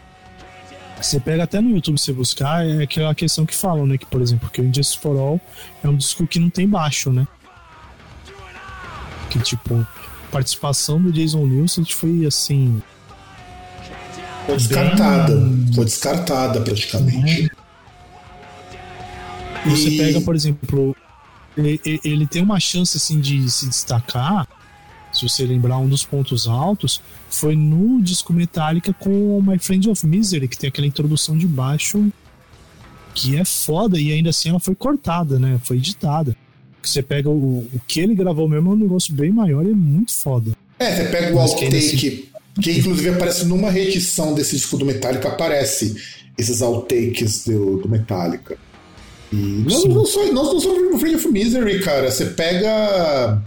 você pega até no YouTube você buscar, é aquela questão que falam, né? Que, por exemplo, que o Injustice for All é um disco que não tem baixo, né? Que tipo, a participação do Jason Newsted foi assim. Foi descartada. Bem... Foi descartada praticamente. E você pega, por exemplo, ele, ele tem uma chance assim de se destacar se você lembrar, um dos pontos altos foi no disco Metallica com My Friend of Misery, que tem aquela introdução de baixo que é foda e ainda assim ela foi cortada, né? Foi editada. Você pega o, o que ele gravou mesmo é um negócio bem maior e é muito foda. É, você pega o outtake, assim... que inclusive aparece numa reedição desse disco do Metallica, aparece esses outtakes do, do Metallica. E nós não, somos, nós não somos no Friend of Misery, cara. Você pega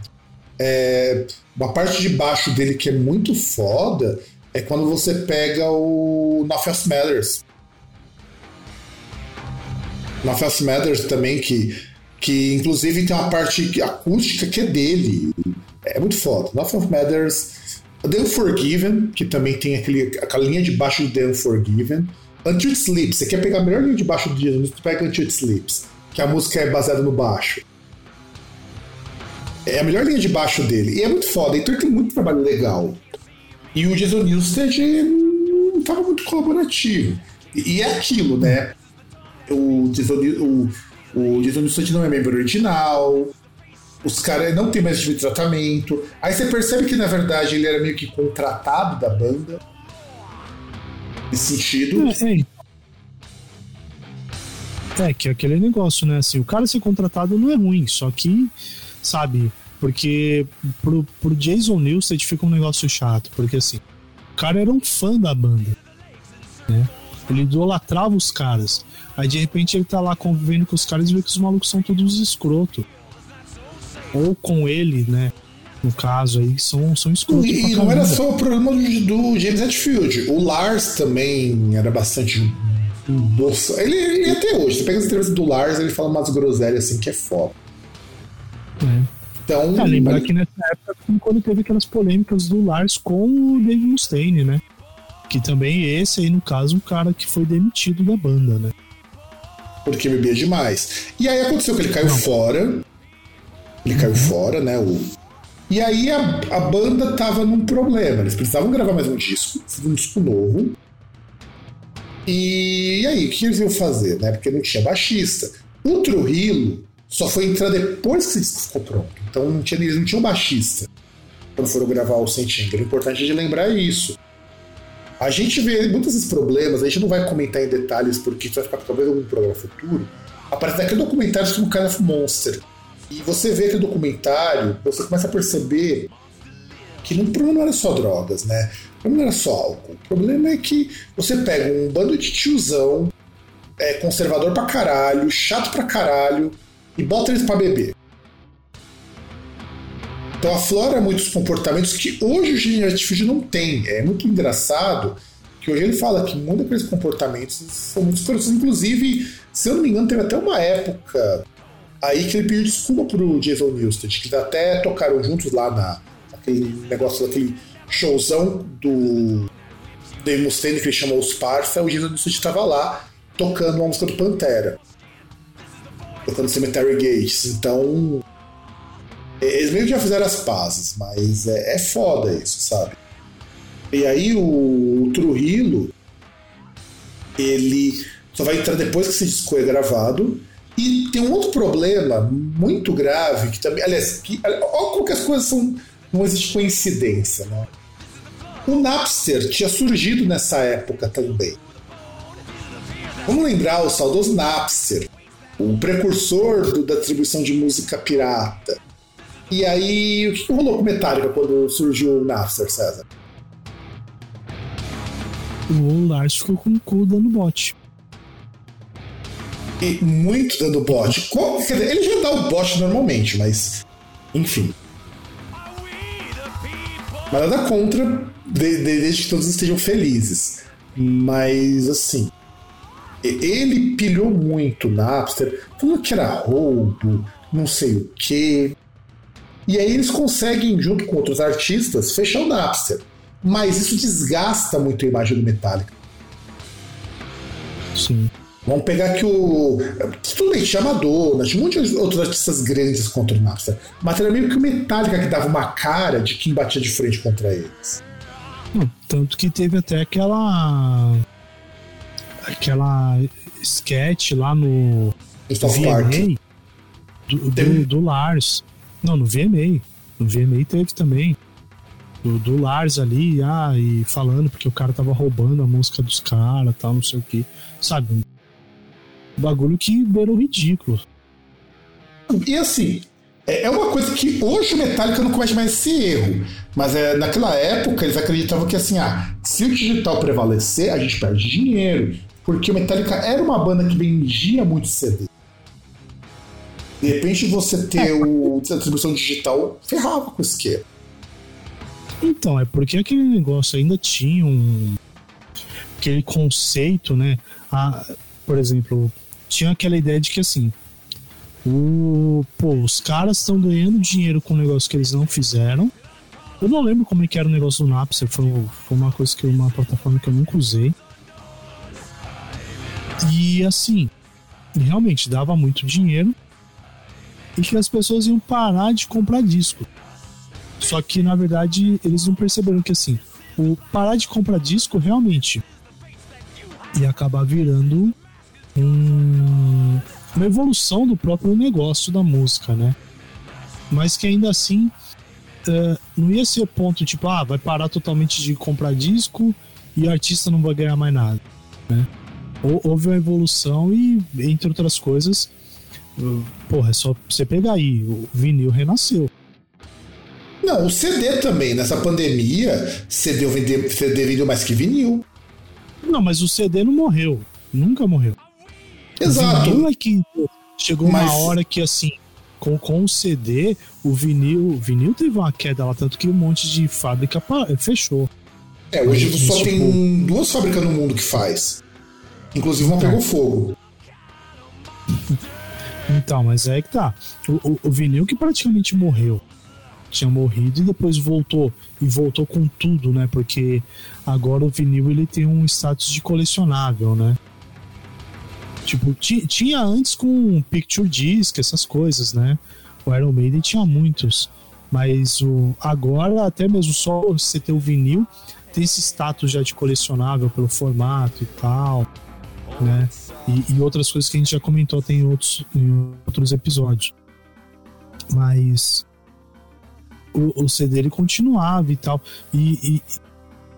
é, uma parte de baixo dele que é muito foda é quando você pega o Nothing Matters. Nothing Matters também, que, que inclusive tem uma parte acústica que é dele. É muito foda. Nothing Matters. The Unforgiven, que também tem aquele, aquela linha de baixo de The Unforgiven. Until It Sleeps, você quer pegar a melhor linha de baixo do dia, você pega Until It Sleeps, que a música é baseada no baixo. É a melhor linha de baixo dele. E é muito foda. Então ele tem muito trabalho legal. E o Jason Newsted não estava muito colaborativo. E é aquilo, né? O Jason, o, o Jason Newsted não é membro original. Os caras não tem mais de tratamento. Aí você percebe que, na verdade, ele era meio que contratado da banda. Nesse sentido. É, é. é que é aquele negócio, né? Assim, o cara ser contratado não é ruim, só que sabe? Porque pro, pro Jason Newsted fica um negócio chato, porque assim, o cara era um fã da banda, né? Ele idolatrava os caras. Aí de repente ele tá lá convivendo com os caras e vê que os malucos são todos escroto. Ou com ele, né? No caso aí, são, são escrotos. E, não era só o problema do, James Hetfield. O Lars também era bastante. Ele, ele até hoje, você pega as entrevistas do Lars, ele fala umas groselhas assim que é foda. É. Então, ah, lembrar mas... que nessa época quando teve aquelas polêmicas do Lars com o Dave Mustaine, né? Que também esse aí, no caso, o cara que foi demitido da banda, né? Porque bebia demais. E aí aconteceu que ele caiu Não. fora. Ele caiu uhum. fora, né? O... E aí a, a banda tava num problema. Eles precisavam gravar mais um disco, um disco novo. E, e aí, o que eles iam fazer, né? Porque não tinha baixista. O Trujillo só foi entrar depois que esse disco ficou pronto. Então não tinha, eles não tinham baixista quando foram gravar o Sentinel. O importante é de lembrar isso. A gente vê muitos desses problemas, a gente não vai comentar em detalhes porque isso vai ficar talvez algum programa futuro. Aparece naquele documentário como Kind of Monster. E você vê aquele documentário, você começa a perceber que o problema não era só drogas, né? O problema não era só álcool. O problema é que você pega um bando de tiozão, é, conservador pra caralho, chato pra caralho, e bota eles pra beber. Então aflora muitos comportamentos que hoje o Gene Artificial não tem. É muito engraçado que hoje ele fala que muitos daqueles comportamentos são muito escrotos. Inclusive, se eu não me engano, teve até uma época aí que ele pediu desculpa pro Jason Newsted, que até tocaram juntos lá na, naquele negócio, daquele showzão do Dave Mustaine que ele chamou os Parça, o Jason Newsted estava lá tocando uma música do Pantera. Tocando Cemetery Gates. Então, eles meio que já fizeram as pazes, mas é, é foda isso, sabe? E aí o, o Trujillo, ele só vai entrar depois que esse disco é gravado. E tem um outro problema muito grave, que também. Aliás, que, olha como que as coisas são. Não existe coincidência, né? O Napster tinha surgido nessa época também. Vamos lembrar o saudoso Napster, o precursor do, da distribuição de música pirata. E aí, o que, rolou com Metallica quando surgiu o Napster, César? O Lars ficou com o cu dando bote. E muito dando bote. Qual, quer dizer, ele já dá o bote normalmente, mas. Enfim. Mas nada contra, de, de, desde que todos estejam felizes. Mas, assim. Ele pilhou muito o Napster, falando que era roubo, não sei o quê. E aí eles conseguem, junto com outros artistas, fechar o Napster. Mas isso desgasta muito a imagem do Metallica. Sim. Vamos pegar aqui o. Tudo bem, tinha Madonna, tinha um monte de outros artistas grandes contra o Napster. Mas era meio que o Metallica que dava uma cara de quem batia de frente contra eles. tanto que teve até aquela. Aquela sketch lá no. VMA do, do, do Lars não, no VMA. No VMA teve também. Do, do Lars ali, ah, e falando porque o cara tava roubando a música dos caras, tal, não sei o que. Sabe? Um bagulho que beirou ridículo. E assim, é, é uma coisa que hoje o Metallica não comete mais esse erro. Mas é, naquela época eles acreditavam que assim, ah, se o digital prevalecer, a gente perde dinheiro. Porque o Metallica era uma banda que vendia muito CD. De repente você ter é. o, a distribuição digital ferrava com o esquema. Então, é porque aquele negócio ainda tinha um. aquele conceito, né? A, por exemplo, tinha aquela ideia de que assim. O, pô, os caras estão ganhando dinheiro com um negócio que eles não fizeram. Eu não lembro como é que era o negócio do Napster, foi, foi uma coisa que uma plataforma que eu nunca usei. E assim, realmente dava muito dinheiro e que as pessoas iam parar de comprar disco. Só que na verdade eles não perceberam que assim, o parar de comprar disco realmente ia acabar virando um, uma evolução do próprio negócio da música, né? Mas que ainda assim uh, não ia ser o ponto tipo, ah, vai parar totalmente de comprar disco e o artista não vai ganhar mais nada, né? Houve uma evolução e, entre outras coisas, Porra, é só você pegar aí. O vinil renasceu. Não, o CD também. Nessa pandemia, CD vendeu, CD vendeu mais que vinil. Não, mas o CD não morreu. Nunca morreu. Exato. O vinil é que chegou mas... uma hora que, assim, com, com o CD, o vinil, o vinil teve uma queda lá, tanto que um monte de fábrica fechou. É, hoje só tem duas fábricas no mundo que faz. Inclusive é. pegou fogo. [LAUGHS] Então, mas é que tá. O, o, o vinil que praticamente morreu. tinha morrido e depois voltou e voltou com tudo, né? Porque agora o vinil ele tem um status de colecionável, né? Tipo, tinha antes com Picture Disc, essas coisas, né? O Iron Maiden tinha muitos. Mas o, agora, até mesmo só você ter o vinil, tem esse status já de colecionável pelo formato e tal, né? E, e outras coisas que a gente já comentou tem em outros, em outros episódios. Mas o, o CD ele continuava e tal. E, e,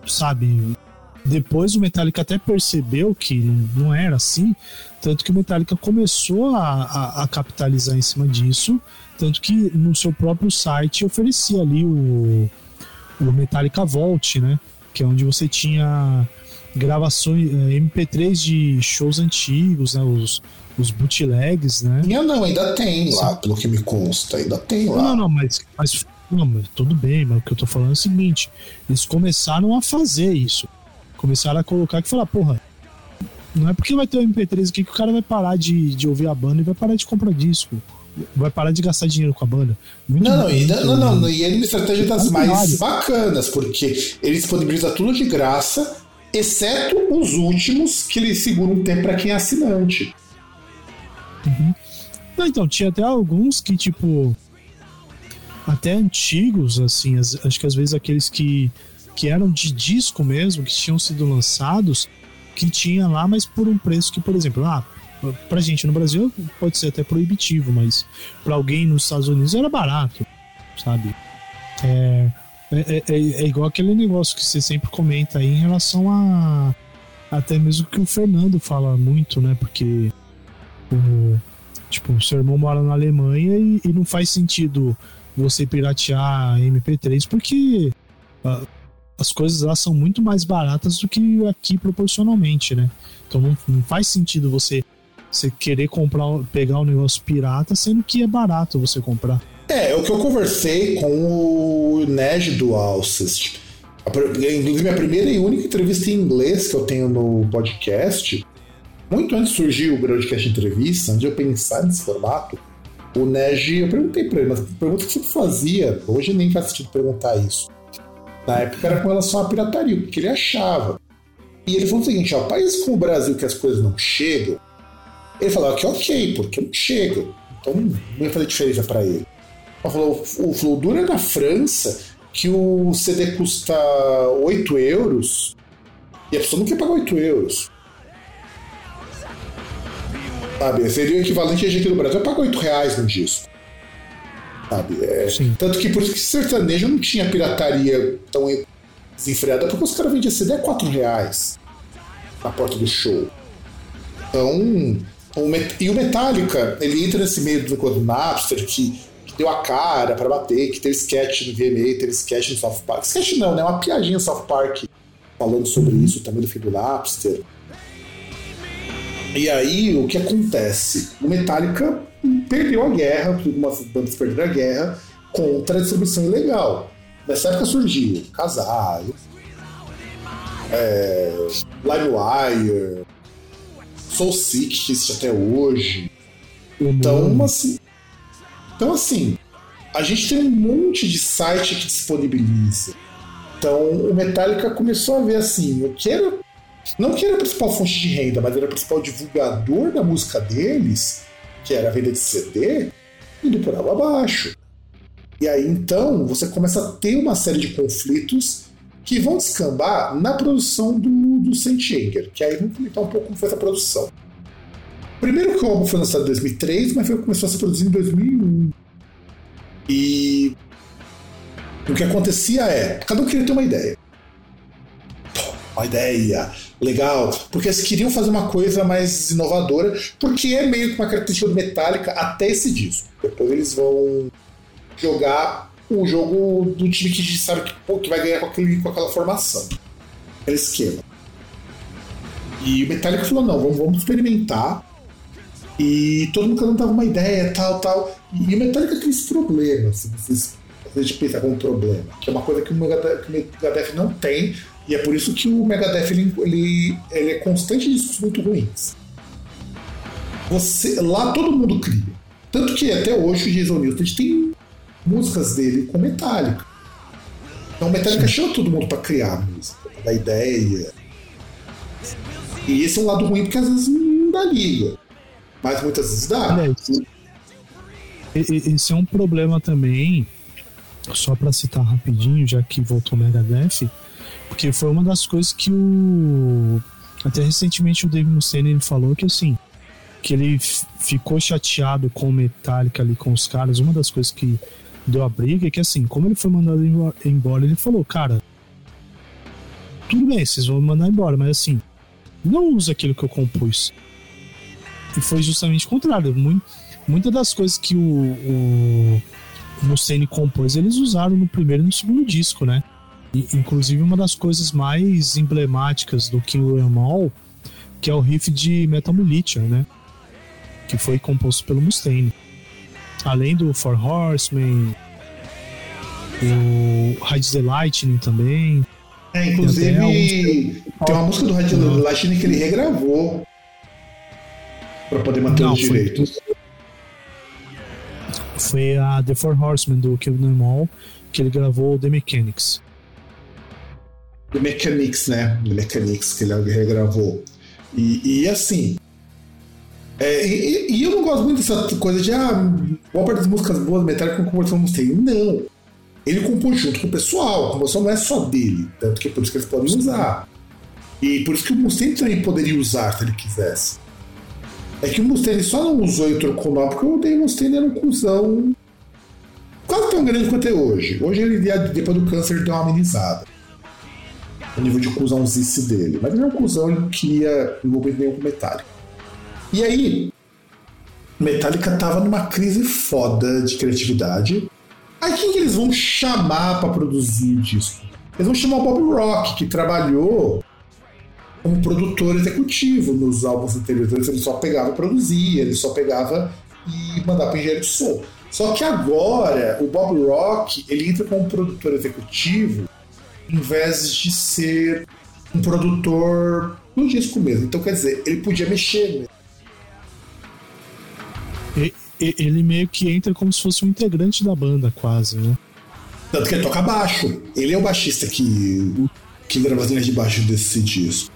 sabe, depois o Metallica até percebeu que não, não era assim, tanto que o Metallica começou a, a, a, capitalizar em cima disso, tanto que no seu próprio site oferecia ali o, o Metallica Vault, né? Que é onde você tinha gravações, eh, MP3 de shows antigos, né? Os, os bootlegs, né? Tinha não, ainda tem lá, pelo que me consta, ainda tem lá. Não, não, mas, mas, não, mas tudo bem, mas o que eu tô falando é o seguinte: eles começaram a fazer isso. Começaram a colocar que falar, porra, não é porque vai ter o um MP3 aqui que o cara vai parar de, de ouvir a banda e vai parar de comprar disco. Vai parar de gastar dinheiro com a banda. Muito não, não, não, não, não, e é uma estratégia das mais bacanas, porque ele disponibiliza tudo de graça, exceto os últimos que ele segura um tempo para quem é assinante. Uhum. Então, tinha até alguns que, tipo. Até antigos, assim, as, acho que às vezes aqueles que, que eram de disco mesmo, que tinham sido lançados, que tinha lá, mas por um preço que, por exemplo, ah, pra gente no Brasil pode ser até proibitivo, mas para alguém nos Estados Unidos era barato, sabe? É, é, é, é, igual aquele negócio que você sempre comenta aí em relação a. Até mesmo que o Fernando fala muito, né? Porque o, tipo, o seu irmão mora na Alemanha e, e não faz sentido você piratear MP3 porque uh, as coisas lá são muito mais baratas do que aqui proporcionalmente, né? Então não, não faz sentido você, você querer comprar, pegar um negócio pirata, sendo que é barato você comprar. É, é o que eu conversei com o Ned do Alcest. Inclusive, minha primeira e única entrevista em inglês que eu tenho no podcast muito antes de surgir o Broadcast Entrevista, antes de eu pensar nesse formato, o Neg, eu perguntei pra ele, mas pergunta que você fazia, hoje nem faz sentido perguntar isso. Na época era com relação à pirataria, o que ele achava. E ele falou o seguinte: ó, países como o Brasil que as coisas não chegam, ele falou que ok, porque não chega. Então não ia fazer diferença para ele. O Flow dura na França, que o CD custa 8 euros, e a pessoa não quer pagar 8 euros. Sabe? Seria o equivalente a gente aqui no Brasil pagar 8 reais no disco. Sabe? É, tanto que por isso que sertanejo não tinha pirataria tão desenfreada, porque os caras vendiam CD a 4 reais na porta do show. Então. O e o Metallica, ele entra nesse meio do, Napster que deu a cara para bater, que teve sketch no VMA, teve sketch no South Park. Sketch não, né? Uma piadinha no South Park falando sobre uhum. isso também do fim do Napster. E aí, o que acontece? O Metallica perdeu a guerra, algumas bandas perderam a guerra contra a distribuição ilegal. Nessa época surgiu Casar, é, LimeWire, Soul existe até hoje. Então, assim, então, assim, a gente tem um monte de site que disponibiliza. Então, o Metallica começou a ver assim: eu quero não que era a principal fonte de renda, mas era o principal divulgador da música deles, que era a venda de CD, indo por água abaixo. E aí então você começa a ter uma série de conflitos que vão descambar na produção do, do Saint Anger, que aí vamos comentar um pouco como foi essa produção. Primeiro que o álbum foi lançado em 2003, mas foi, começou a ser produzido em 2001. E o que acontecia é, cada um queria ter uma ideia. Uma ideia, legal, porque eles queriam fazer uma coisa mais inovadora, porque é meio que uma característica do Metallica até esse disco. Depois eles vão jogar o jogo do time que sabe que, pô, que vai ganhar com, aquele, com aquela formação. Aquele esquema. E o Metallica falou: não, vamos, vamos experimentar. E todo mundo cantava uma ideia, tal, tal. E o Metallica tem esse problema, se vocês a gente pensa como um problema, que é uma coisa que o Megadeth não tem, e é por isso que o Megadeth ele, ele, ele é constante em discos muito ruins. Você, lá todo mundo cria. Tanto que até hoje o Jason Newsted tem músicas dele com Metallica. Então Metallica chama todo mundo para criar música, da ideia. E esse é um lado ruim porque às vezes não dá liga. Mas muitas vezes dá. esse é um problema também, só para citar rapidinho, já que voltou Megadeth, porque foi uma das coisas que o. Até recentemente o Dave Mustaine falou que assim, que ele ficou chateado com o Metallica ali com os caras. Uma das coisas que deu a briga é que assim, como ele foi mandado embora, ele falou, cara, tudo bem, vocês vão me mandar embora, mas assim, não usa aquilo que eu compus. E foi justamente o contrário. Muitas das coisas que o, o, Mustaine compôs, eles usaram no primeiro e no segundo disco, né? E, inclusive, uma das coisas mais emblemáticas do King All, que é o riff de Metal Militia, né? que foi composto pelo Mustaine. Além do Four Horsemen, o Ride the Lightning também. É, inclusive, tem, tem uma música do Ride the Lightning que ele regravou para poder manter Não, os direitos. Foi a The Four Horsemen do Kill Them All que ele gravou The Mechanics. The Mechanics, né? The Mechanics que ele regravou. E, e assim, é, e, e, eu não gosto muito dessa coisa de ah, boa parte das músicas boas com composição do Mustaine. Não. Ele compôs junto com o pessoal, a composição não é só dele, tanto que é por isso que eles podem usar. E por isso que o Mustaine também poderia usar se ele quisesse. É que o Mustaine só não usou e trocou o nome porque o Dave Mustaine era um cuzão quase tão grande quanto é hoje. Hoje ele, depois do câncer, deu uma amenizada. O nível de cuzãozice dele. Mas ele é um cuzão, ele queria envolver nenhum com Metallica. E aí, Metallica tava numa crise foda de criatividade. Aí quem que eles vão chamar para produzir o disco? Eles vão chamar o Bob Rock, que trabalhou como produtor executivo nos álbuns anteriores. Ele só pegava e produzia, ele só pegava e mandava para engenheiro de som. Só que agora o Bob Rock ele entra como produtor executivo em vez de ser um produtor no disco mesmo. Então quer dizer, ele podia mexer ele meio que entra como se fosse um integrante da banda, quase, né? Tanto que ele toca baixo. Ele é o baixista que, que grava as linhas de baixo desse disco.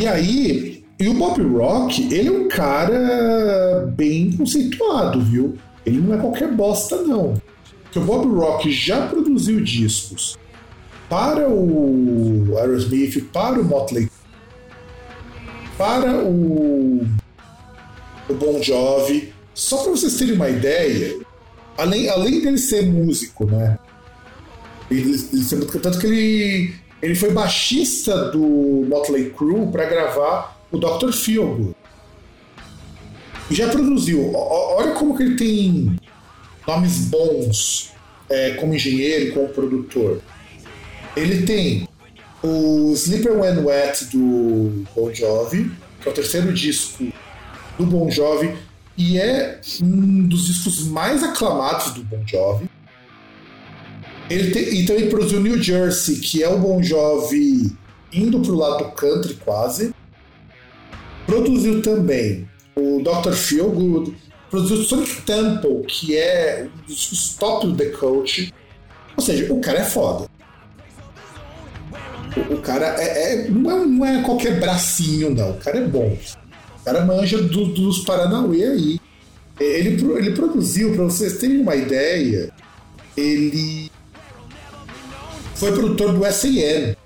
E aí, e o Bob Rock, ele é um cara bem conceituado, viu? Ele não é qualquer bosta, não. Porque o Bob Rock já produziu discos para o Aerosmith, para o Motley, para o o Bon Jovi. Só para vocês terem uma ideia, além, além dele ser músico, né? Ele, ele tanto que ele, ele foi baixista do Motley Crue para gravar o Dr. Feelgood. Já produziu. Olha como que ele tem nomes bons é, como engenheiro, como produtor. Ele tem o Sleeper When Wet do Bon Jovi, que é o terceiro disco do Bon Jovi e é um dos discos mais aclamados do Bon Jovi. Ele tem, então ele produziu New Jersey, que é o Bon Jovi indo pro lado do country quase. Produziu também o Dr. Feelgood, produziu Sonic Temple, que é um dos top do The Coach. Ou seja, o cara é foda. O, o cara é, é, não, é, não é qualquer bracinho, não. O cara é bom. O cara manja do, dos Paranauê aí. Ele, ele produziu, para vocês terem uma ideia, ele foi produtor do S.A.M.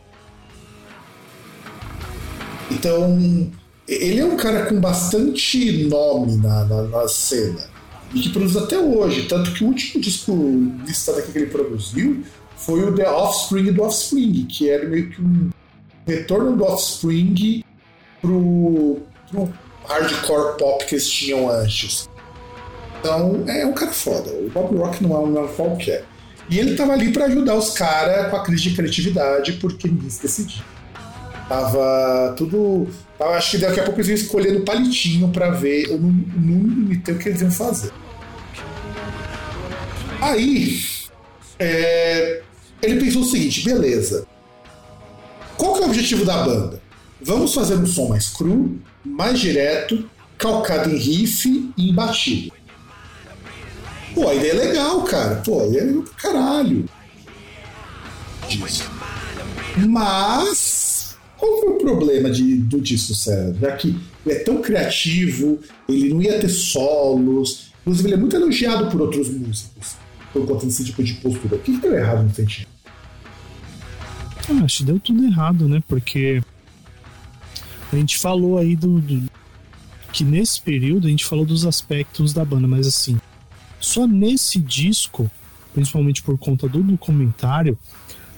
Então, ele é um cara com bastante nome na, na, na, cena e que produz até hoje. Tanto que o último disco listado aqui que ele produziu foi o The Offspring do Offspring, que era meio que um retorno do Offspring pro, pro hardcore pop que eles tinham antes. Então, é um cara foda. O Bob Rock não é um não qualquer. E ele tava ali para ajudar os caras com a crise de criatividade, porque ninguém se decidia. Tava tudo. Eu acho que daqui a pouco eles iam escolher no palitinho para ver o número o que eles iam fazer. Aí, é, ele pensou o seguinte: beleza. Qual que é o objetivo da banda? Vamos fazer um som mais cru, mais direto, calcado em riff e em batida. Pô, a ideia é legal, cara. Pô, a ideia é legal pra caralho. Disso. Mas. Qual foi o problema de, do disco, César? Já que ele é tão criativo, ele não ia ter solos. Inclusive, ele é muito elogiado por outros músicos por conta desse tipo de postura. O que, que deu errado no sentido? Ah, acho que deu tudo errado, né? Porque a gente falou aí do, do, que nesse período a gente falou dos aspectos da banda, mas assim, só nesse disco, principalmente por conta do documentário,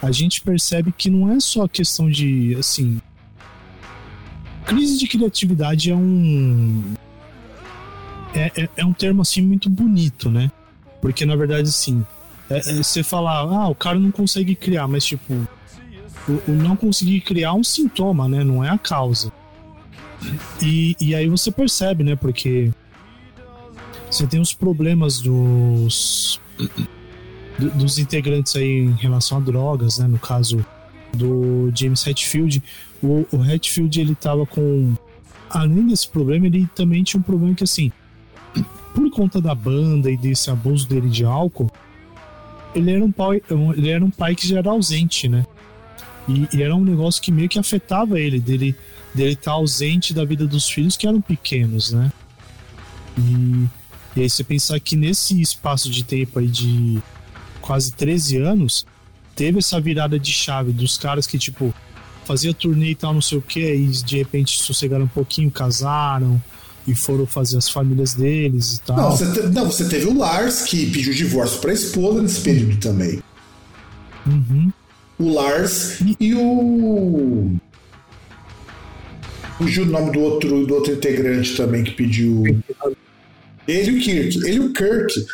a gente percebe que não é só questão de assim, crise de criatividade é um é, é, é um termo assim muito bonito, né? Porque na verdade assim, é, é, você falar, ah, o cara não consegue criar, mas tipo, o, o não conseguir criar é um sintoma, né? Não é a causa. E, e aí você percebe, né? Porque você tem os problemas dos dos integrantes aí em relação a drogas, né? No caso do James Hetfield, o, o Hetfield ele tava com além desse problema, ele também tinha um problema que assim, por conta da banda e desse abuso dele de álcool, ele era um pai, ele era um pai que já era ausente, né? E, e era um negócio que meio que afetava ele, dele dele estar tá ausente da vida dos filhos que eram pequenos, né? E, e aí você pensar que nesse espaço de tempo aí de quase 13 anos, teve essa virada de chave dos caras que, tipo, fazia turnê e tal, não sei o que, e de repente sossegaram um pouquinho, casaram e foram fazer as famílias deles e tal. Não, você, te, não, você teve o Lars que pediu divórcio pra esposa nesse período também. Uhum. O Lars e, e o. Fugiu o nome do outro, do outro integrante também que pediu. Ele e o Kirk. Ele e o Kirk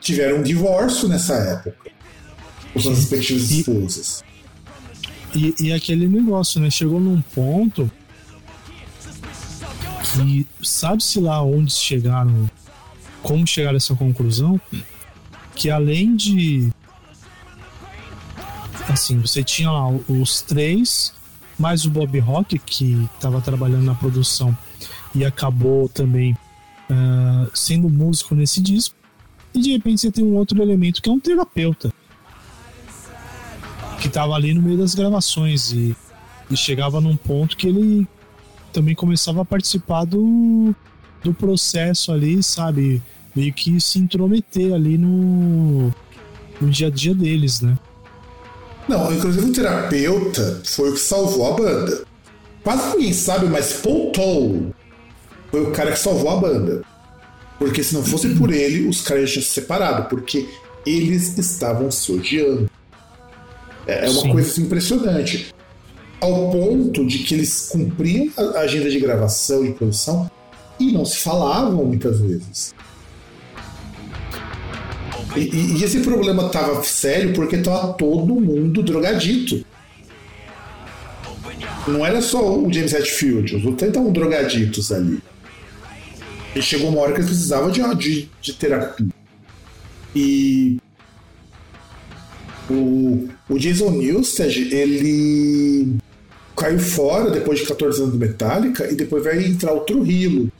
tiveram um divórcio nessa época. Com suas respectivas esposas. E, e aquele negócio, né? Chegou num ponto que sabe-se lá onde chegaram, como chegaram a essa conclusão, que além de. Assim, você tinha lá os três mais o Bob Rock, que estava trabalhando na produção e acabou também uh, sendo músico nesse disco. E de repente você tem um outro elemento que é um terapeuta que estava ali no meio das gravações e, e chegava num ponto que ele também começava a participar do, do processo ali, sabe? Meio que se intrometer ali no, no dia a dia deles, né? Não, inclusive o terapeuta foi o que salvou a banda. Quase ninguém sabe, mas Paul Toll foi o cara que salvou a banda. Porque se não fosse por ele, os caras tinham se separado, porque eles estavam se odiando. É, é uma Sim. coisa assim, impressionante. Ao ponto de que eles cumpriam a agenda de gravação e produção e não se falavam muitas vezes. E, e, esse problema tava sério porque tava todo mundo drogadito. Não era só o James Hetfield, os outros estavam drogaditos ali. E chegou uma hora que eles precisavam de, de, de terapia. E o, o Jason Newsted, ele caiu fora depois de 14 anos do Metallica e depois vai entrar o Trujillo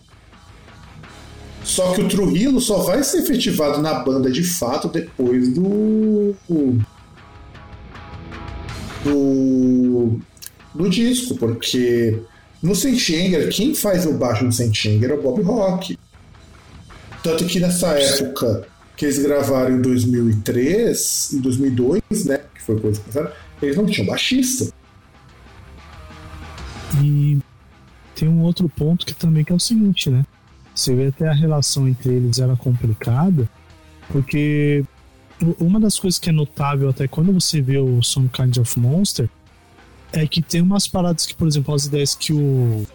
só que o Trujillo só vai ser efetivado na banda de fato depois do. do. do disco, porque no Sentenger, quem faz o baixo do Sentenger é o Bob Rock. Tanto que nessa época que eles gravaram em 2003, em 2002, né, que foi coisa passaram, eles não tinham baixista. E tem um outro ponto que também que é o seguinte, né? Você vê até a relação entre eles era complicada, porque uma das coisas que é notável até quando você vê o Some Kind of Monster é que tem umas paradas que, por exemplo, as ideias que o,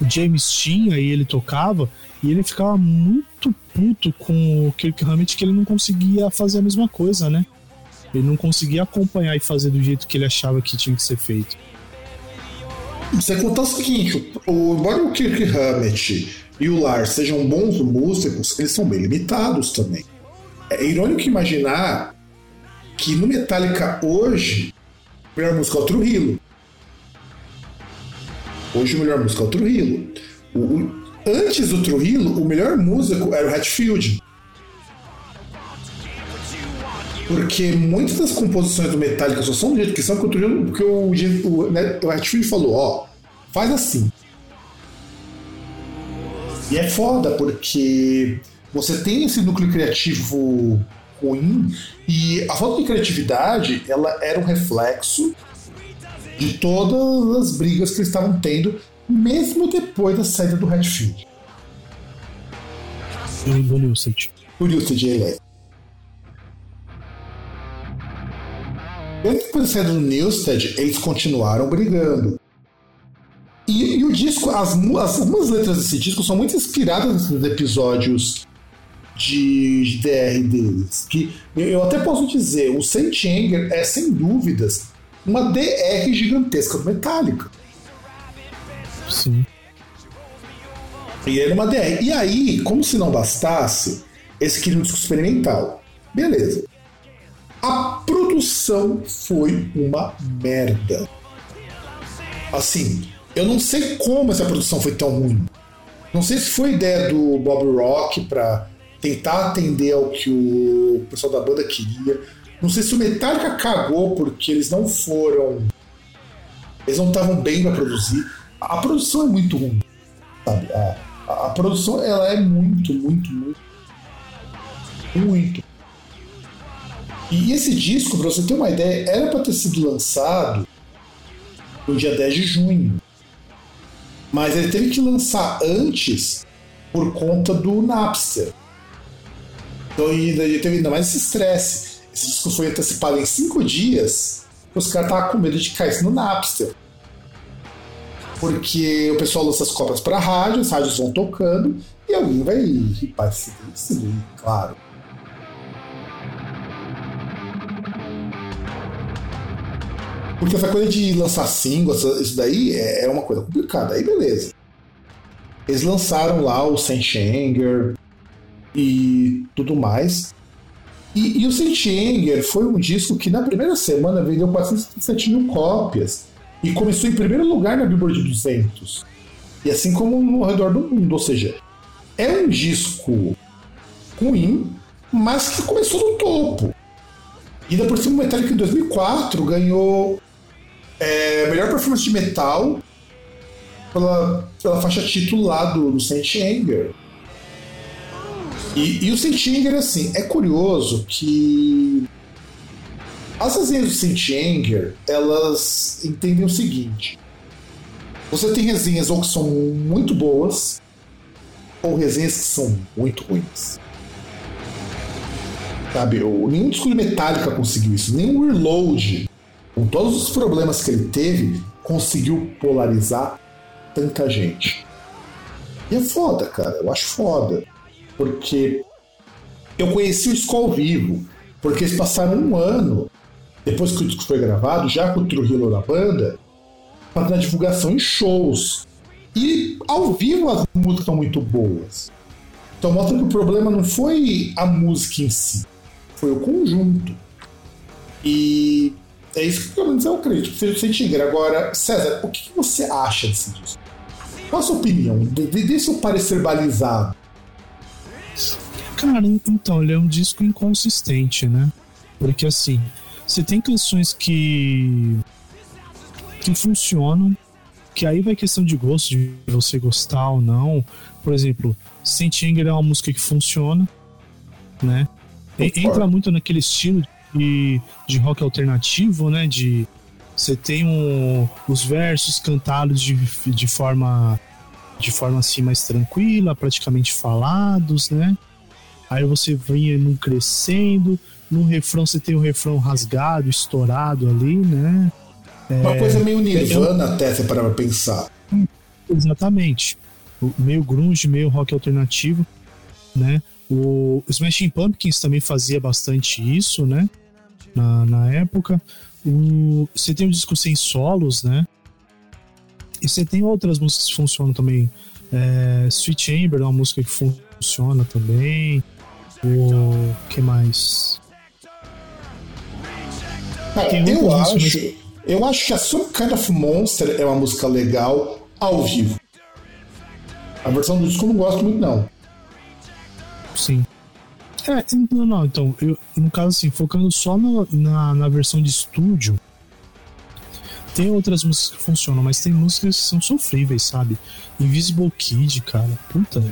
o James tinha e ele tocava, e ele ficava muito puto com o Kirk Hammett que ele não conseguia fazer a mesma coisa, né? Ele não conseguia acompanhar e fazer do jeito que ele achava que tinha que ser feito. Você contar o seguinte, o, embora o Kirk Hammett e o Lars sejam bons músicos, eles são bem limitados também. É irônico imaginar que no Metallica hoje, o melhor músico é o Trujillo. Hoje o melhor músico é o Trujillo. O, o, antes do Trujillo, o melhor músico era o Hatfield. Porque muitas das composições do Metallica só são do jeito que são porque o, o, né, o Hatfield falou, ó, faz assim. E é foda, porque você tem esse núcleo criativo ruim e a falta de criatividade ela era um reflexo de todas as brigas que eles estavam tendo, mesmo depois da saída do Hatfield. Do Newsted. Do Newsted, ele Mesmo depois da saída do Newsted, eles continuaram brigando. E, e o disco, as, as, algumas letras desse disco são muito inspiradas nos episódios de, de DR deles. Que eu até posso dizer, o Saint Anger é sem dúvidas uma DR gigantesca do Metallica. Sim. E era uma DR. E aí, como se não bastasse, esse queria um disco experimental. Beleza. A produção foi uma merda. Assim, eu não sei como essa produção foi tão ruim. Não sei se foi ideia do Bob Rock para tentar atender ao que o pessoal da banda queria. Não sei se o Metallica cagou porque eles não foram. Eles não estavam bem para produzir. A produção é muito ruim. Sabe? A, a, a, produção ela é muito, muito, muito. Muito. E esse disco, para você ter uma ideia, era para ter sido lançado no dia 10 de junho. Mas ele teve que lançar antes por conta do Napster. Então ele teve ainda mais esse estresse. Esse disco foi antecipado em cinco dias. Os caras estavam com medo de cair no Napster. Porque o pessoal lança as cópias para rádio, as rádios vão tocando e alguém vai CD, claro. Porque essa coisa de lançar singles, isso daí é, é uma coisa complicada. Aí beleza. Eles lançaram lá o Saint e tudo mais. E, e o Saint foi um disco que na primeira semana vendeu 437 mil cópias e começou em primeiro lugar na Billboard 200. E assim como no redor do mundo, ou seja, é um disco ruim, mas que começou no topo. E ainda por cima o Metallica em 2004 ganhou é, melhor performance de metal pela, pela faixa título lá do, do Saint Anger. E, e o Saint Anger, assim, é curioso que as resenhas do Saint Anger, elas entendem o seguinte. Você tem resenhas ou que são muito boas, ou resenhas que são muito ruins. Sabe, nenhum disco de Metallica conseguiu isso, o Reload com todos os problemas que ele teve, conseguiu polarizar tanta gente. E é foda, cara. Eu acho foda. Porque eu conheci o ao vivo. Porque eles passaram um ano, depois que o disco foi gravado, já com o Trujillo na banda, fazendo a divulgação em shows. E ao vivo as músicas são muito boas. Então mostra que o problema não foi a música em si, foi o conjunto. E é isso que pelo menos eu acredito. Você Tigre. Agora, César, o que você acha disco? Qual a sua opinião? Dê seu parecer balizado. Cara, então, ele é um disco inconsistente, né? Porque assim, você tem canções que. que funcionam, que aí vai questão de gosto, de você gostar ou não. Por exemplo, Saint Anger é uma música que funciona, né? Entra muito naquele estilo de, de rock alternativo, né? De você tem um, os versos cantados de, de forma de forma assim mais tranquila, praticamente falados, né? Aí você vem num crescendo, no refrão você tem o um refrão rasgado, estourado ali, né? Uma é, coisa meio Nirvana até, você parar pra pensar. Exatamente. Meio grunge, meio rock alternativo, né? O Smashing Pumpkins também fazia bastante isso, né? Na, na época. O, você tem o disco sem solos, né? E você tem outras músicas que funcionam também. É, Sweet Chamber é uma música que funciona também. O que mais? É, eu acho, eu acho que a Some Kind of Monster é uma música legal ao vivo. A versão do disco eu não gosto muito, não. Sim. É, não, não, então, eu, no caso assim, focando só no, na, na versão de estúdio, tem outras músicas que funcionam, mas tem músicas que são sofríveis, sabe? Invisible Kid, cara, puta,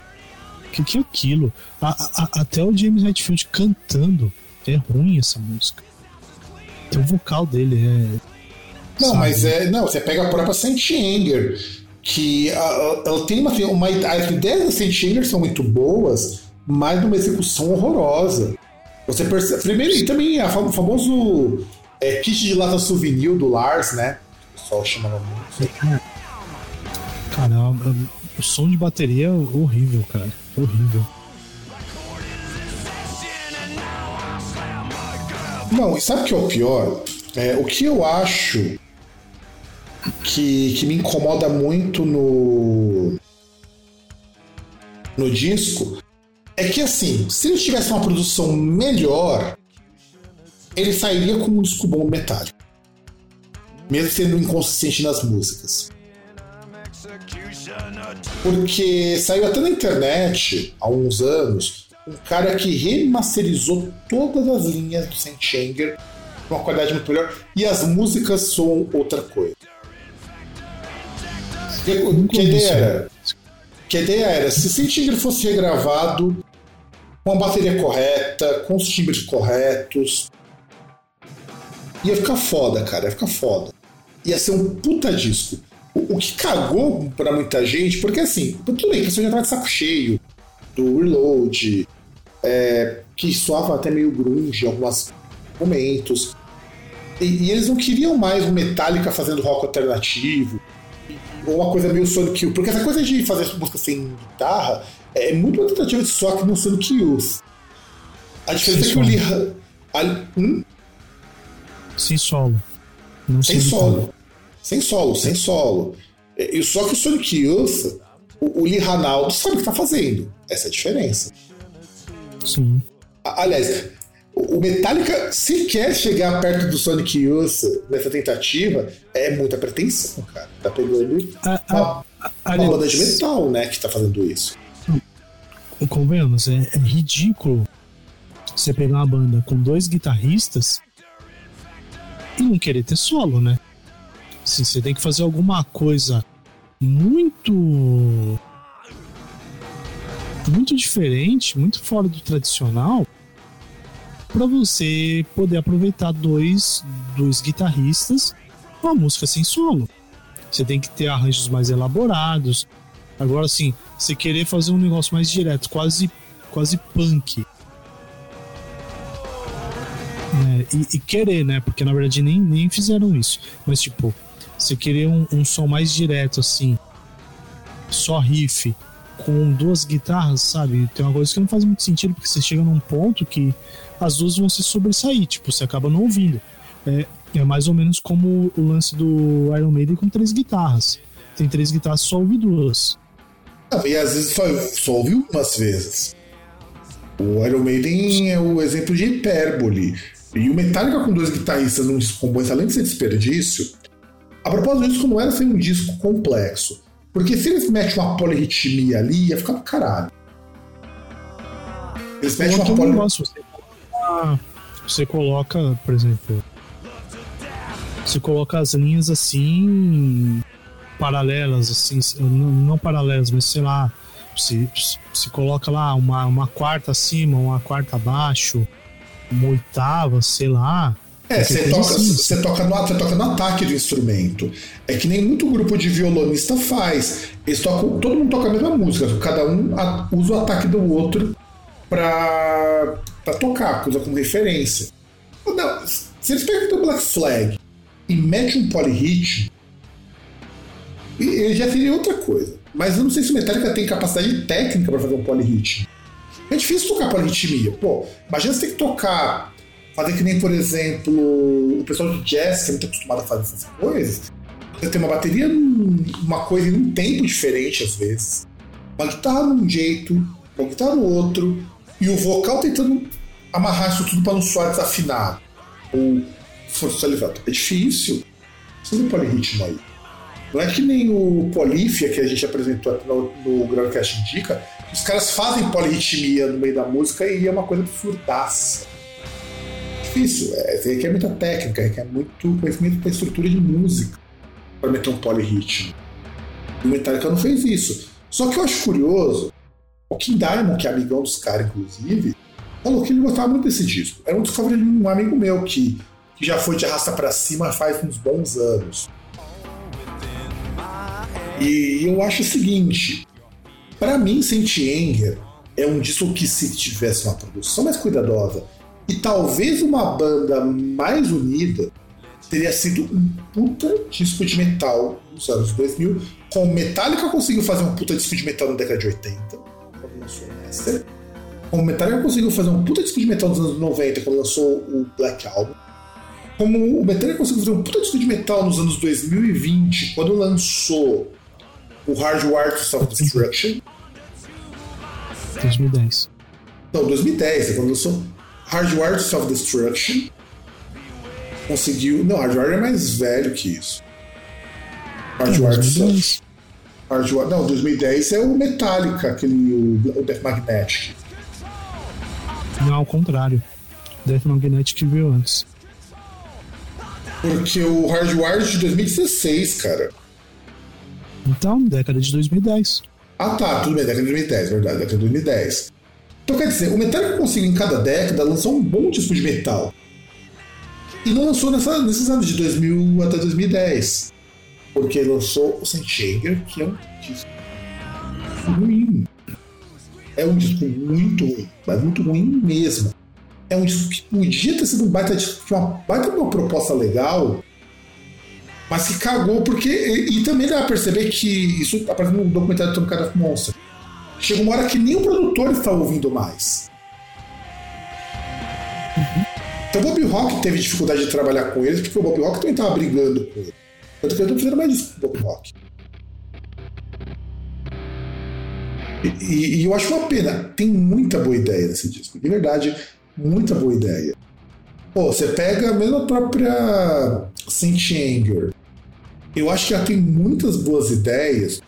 que que é aquilo? A, a, até o James Hetfield cantando é ruim essa música. Tem o vocal dele, é. Não, sabe? mas é. Não, você pega a própria Saint Anger, que ela tem uma, uma. As ideias da Saint Anger são muito boas, mas numa execução horrorosa. Você percebe. Primeiro, e também o famoso é, kit de lata souvenir do Lars, né? Chamava muito. É. Cara, o som de bateria é horrível, cara. Horrível. Não, e sabe o que é o pior? É, o que eu acho que, que me incomoda muito no, no disco é que, assim, se ele tivesse uma produção melhor, ele sairia com um disco bom metálico. Mesmo sendo inconsistente nas músicas. Porque saiu até na internet, há uns anos, um cara que remasterizou todas as linhas do Saint Anger com uma qualidade muito melhor e as músicas são outra coisa. Que, que ideia era? Que a ideia era, se Saint Anger fosse regravado com a bateria correta, com os timbres corretos, ia ficar foda, cara, ia ficar foda. Ia ser um puta disco. O, o que cagou pra muita gente, porque assim, tudo bem, a pessoa já tava de saco cheio do Reload, é, que soava até meio grunge em alguns momentos. E, e, eles não queriam mais o Metallica fazendo rock alternativo, ou uma coisa meio Sonic Youth, porque essa coisa de fazer música sem guitarra é muito uma tentativa de só que no Sonic Youth. A diferença Sim, é que o Lee. Hum? Sem solo. Não sem solo. Sem solo, sem solo. E só que o Sonic Youth, o, o Lee Ranaldo sabe o que tá fazendo. Essa é a diferença. Sim. Aliás, o Metallica, se quer chegar perto do Sonic Youth nessa tentativa, é muita pretensão, cara. Tá pegando a, a, uma, uma banda de metal, né, que tá fazendo isso. Convenhamos, é, é ridículo você pegar uma banda com dois guitarristas e não querer ter solo, né? Assim, você tem que fazer alguma coisa muito muito diferente, muito fora do tradicional, para você poder aproveitar dois, dois guitarristas a música sem solo. Você tem que ter arranjos mais elaborados. Agora, assim, você querer fazer um negócio mais direto, quase, quase punk. É, e, e, querer, né? Porque na verdade nem, nem fizeram isso. Mas, tipo, você querer um, um som mais direto, assim, só riff, com duas guitarras, sabe? Tem uma coisa que não faz muito sentido, porque você chega num ponto que as duas vão se sobressair, tipo, você acaba não ouvindo. É, é mais ou menos como o lance do Iron Maiden com três guitarras. Tem três guitarras, só ouve duas. Ah, e às vezes só, só ouve umas vezes. O Iron Maiden é o exemplo de hipérbole. E o Metallica com dois guitarristas num disco além de ser desperdício, a propósito disso, como era ser um disco complexo. Porque se eles metem uma polirritmia ali, ia ficar do caralho. Eles metem uma polirritmia. Você, você coloca, por exemplo. Você coloca as linhas assim. paralelas, assim. Não, não paralelas, mas sei lá. Se, se coloca lá uma, uma quarta acima, uma quarta abaixo, uma oitava, sei lá. É, você toca, assim. toca, no, você toca no ataque do instrumento. É que nem muito grupo de violonista faz. Eles tocam, todo mundo toca a mesma música, cada um usa o ataque do outro pra, pra tocar, usa como referência. Não, se eles pegam o Black Flag e metem um polyhit, ele já seria outra coisa. Mas eu não sei se o Metallica tem capacidade técnica para fazer um polyhit. É difícil tocar polyritmia. Pô, imagina você ter que tocar Fazer que nem, por exemplo, o pessoal do jazz, que é muito acostumado a fazer essas coisas, você tem uma bateria uma coisa em um tempo diferente às vezes. Uma guitarra num jeito, uma guitarra no outro, e o vocal tentando amarrar isso tudo para não soar desafinado. Ou força elevada. É difícil. Você não pode ritmo aí. Não é que nem o Polífia que a gente apresentou no, no Groundcast Indica, os caras fazem polirritmia no meio da música e é uma coisa absurdaça. Difícil, é, requer muita técnica, requer muito conhecimento da estrutura de música para meter um polirritmo. O Metallica não fez isso. Só que eu acho curioso, o King Diamond, que é amigão dos caras, inclusive, falou que ele gostava muito desse disco. Era um disco favorito de um amigo meu que, que já foi de arrasta para cima faz uns bons anos. E eu acho o seguinte: para mim, Saint Anger é um disco que, se tivesse uma produção mais cuidadosa e talvez uma banda mais unida, teria sido um puta disco de metal nos anos 2000. Como Metallica conseguiu fazer um puta disco de metal na década de 80, quando lançou o Master. Como Metallica conseguiu fazer um puta disco de metal nos anos 90, quando lançou o Black Album. Como o Metallica conseguiu fazer um puta disco de metal nos anos 2020, quando lançou o Hardwired to Self-Destruction. 2010. Não, 2010, é quando lançou Hardwired Self-Destruction. Conseguiu. Não, Hardwired é mais velho que isso. Hardwired to Self. Hardwired, não, 2010 é o Metallica, aquele o, o Death Magnetic. Não, ao contrário. Death Magnetic veio antes. Porque o Hardwired de 2016, cara. Então, década de 2010. Ah tá, tudo bem, década de 2010, verdade, década de 2010. Então quer dizer, o Metallica conseguiu em cada década lançar um bom disco de metal. E não lançou nessa, nesses anos de 2000 até 2010. Porque lançou o Saint Anger, que é um disco ruim. É um disco muito ruim, mas muito ruim mesmo. É um disco que podia ter sido um baita disco, uma baita uma proposta legal, mas que cagou porque. E, e também dá pra perceber que isso aparece no documentário do Tom Cara Monster. Chega uma hora que nem o produtor está ouvindo mais. Uhum. Então o Bob Rock teve dificuldade de trabalhar com eles, porque o Bob Rock também estava brigando com ele. Tanto que eu não fizeram mais isso com o Bob Rock. E, e, e, eu acho uma pena. Tem muita boa ideia nesse disco. De verdade, muita boa ideia. Pô, você pega mesmo a própria Saint Anger. Eu acho que já tem muitas boas ideias,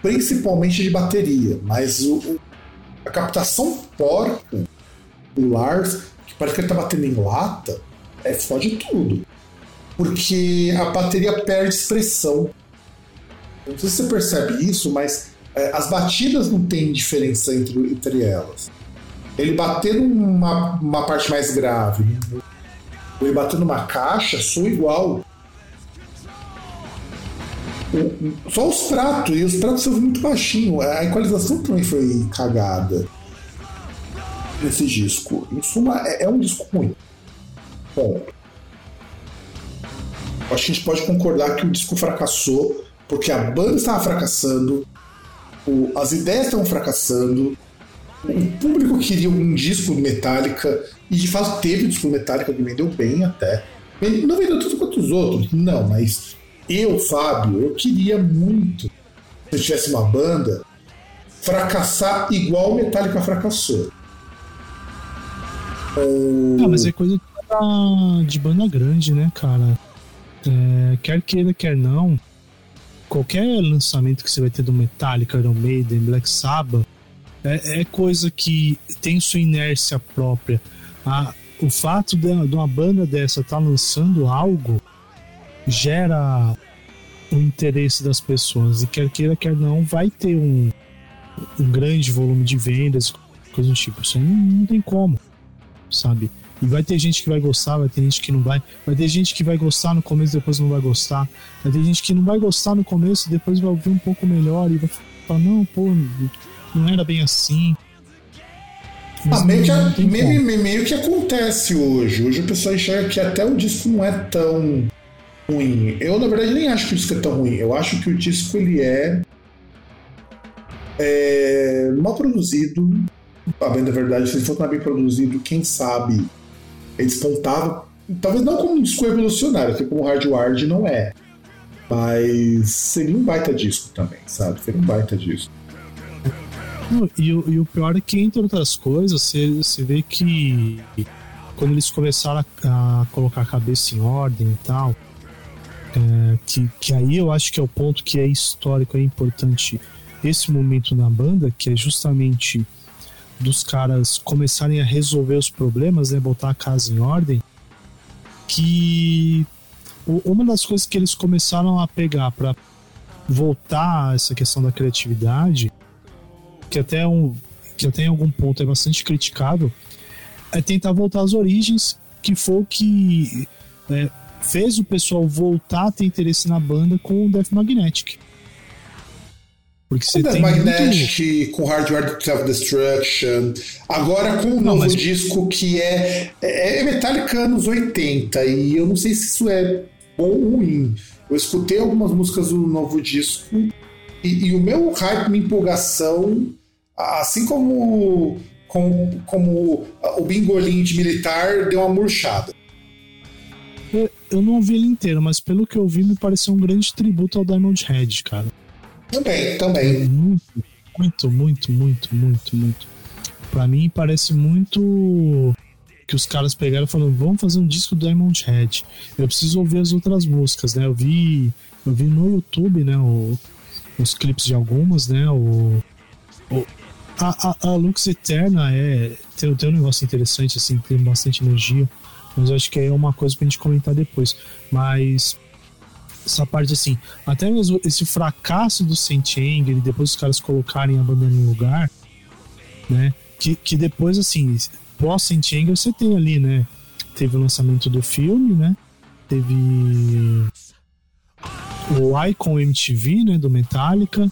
principalmente de bateria, mas o, a captação porca do Lars, que parece que ele tá batendo em lata, é fode tudo. Porque a bateria perde expressão. Não sei se você percebe isso, mas é, as batidas não tem diferença entre, entre elas. Ele bater numa uma parte mais grave, ele bater numa caixa, soa igual. Só os pratos, e os pratos são muito baixinho. A equalização também foi cagada nesse disco. Em suma, é, é um disco ruim. Ponto. Acho que a gente pode concordar que o disco fracassou porque a banda estava fracassando, o, as ideias estavam fracassando, o público queria um disco Metallica, e de fato teve um disco Metallica que vendeu bem até. Não vendeu tanto quanto os outros, não, mas eu, Fábio, eu queria muito, se eu tivesse uma banda, fracassar igual o Metallica fracassou. Ou... Ah, mas é coisa de banda grande, né, cara? É, quer queira, quer não, qualquer lançamento que você vai ter do Metallica, Iron Maiden, Black Sabbath, é, é coisa que tem sua inércia própria. Ah, o fato de, de uma banda dessa estar tá lançando algo gera o interesse das pessoas e quer queira quer não vai ter um, um grande volume de vendas coisa do tipo isso não, não tem como sabe e vai ter gente que vai gostar, vai ter gente que não vai. Vai ter gente que vai gostar no começo e depois não vai gostar. Vai ter gente que não vai gostar no começo e depois vai ouvir um pouco melhor e vai falar, não, pô, não era bem assim. Ah, meio, que, meio, meio, que acontece hoje. Hoje o pessoal enxerga que até o disco não é tão ruim. Eu, na verdade, nem acho que o disco é tão ruim. Eu acho que o disco ele é, é mal produzido. A bem da verdade, se ele fosse bem produzido, quem sabe é despontava, talvez não como um disco revolucionário, porque como Hardwired não é. Mas seria um baita disco também, sabe? Seria um baita disco. E, e, o pior é que, entre outras coisas, você, você vê que quando eles começaram a, a colocar a cabeça em ordem e tal, é, que, que aí eu acho que é o ponto que é histórico, é importante esse momento na banda, que é justamente dos caras começarem a resolver os problemas, né, botar a casa em ordem, que uma das coisas que eles começaram a pegar para voltar a essa questão da criatividade, que até um que até em algum ponto é bastante criticado, é tentar voltar às origens, que foi o que é, fez o pessoal voltar a ter interesse na banda com o Death Magnetic. Porque você tem Magnetic, muito... com Hardware Self-Destruction, agora com o um novo mas... disco que é, é, é Metallica anos 80, e eu não sei se isso é bom ou ruim. Eu escutei algumas músicas do novo disco e, e o meu hype, minha empolgação, assim como, como, como o bingolim de militar, deu uma murchada. Eu, eu não ouvi ele inteiro, mas pelo que eu vi, me pareceu um grande tributo ao Diamond Head, cara. Também, também. Muito, muito, muito, muito, muito. Pra mim parece muito que os caras pegaram e falaram, vamos fazer um disco do Diamond Head. Eu preciso ouvir as outras músicas, né? Eu vi, eu vi no YouTube, né, o, os clipes de algumas, né? O, o a, a, a, Lux Eterna é tem, tem um negócio interessante assim, tem bastante energia, mas acho que é uma coisa pra gente comentar depois. Mas essa parte assim, até mesmo esse fracasso do Anger e depois os caras colocarem a banda no lugar, né? Que, que depois, assim, pós Anger você tem ali, né? Teve o lançamento do filme, né? Teve o Icon MTV, né? Do Metallica.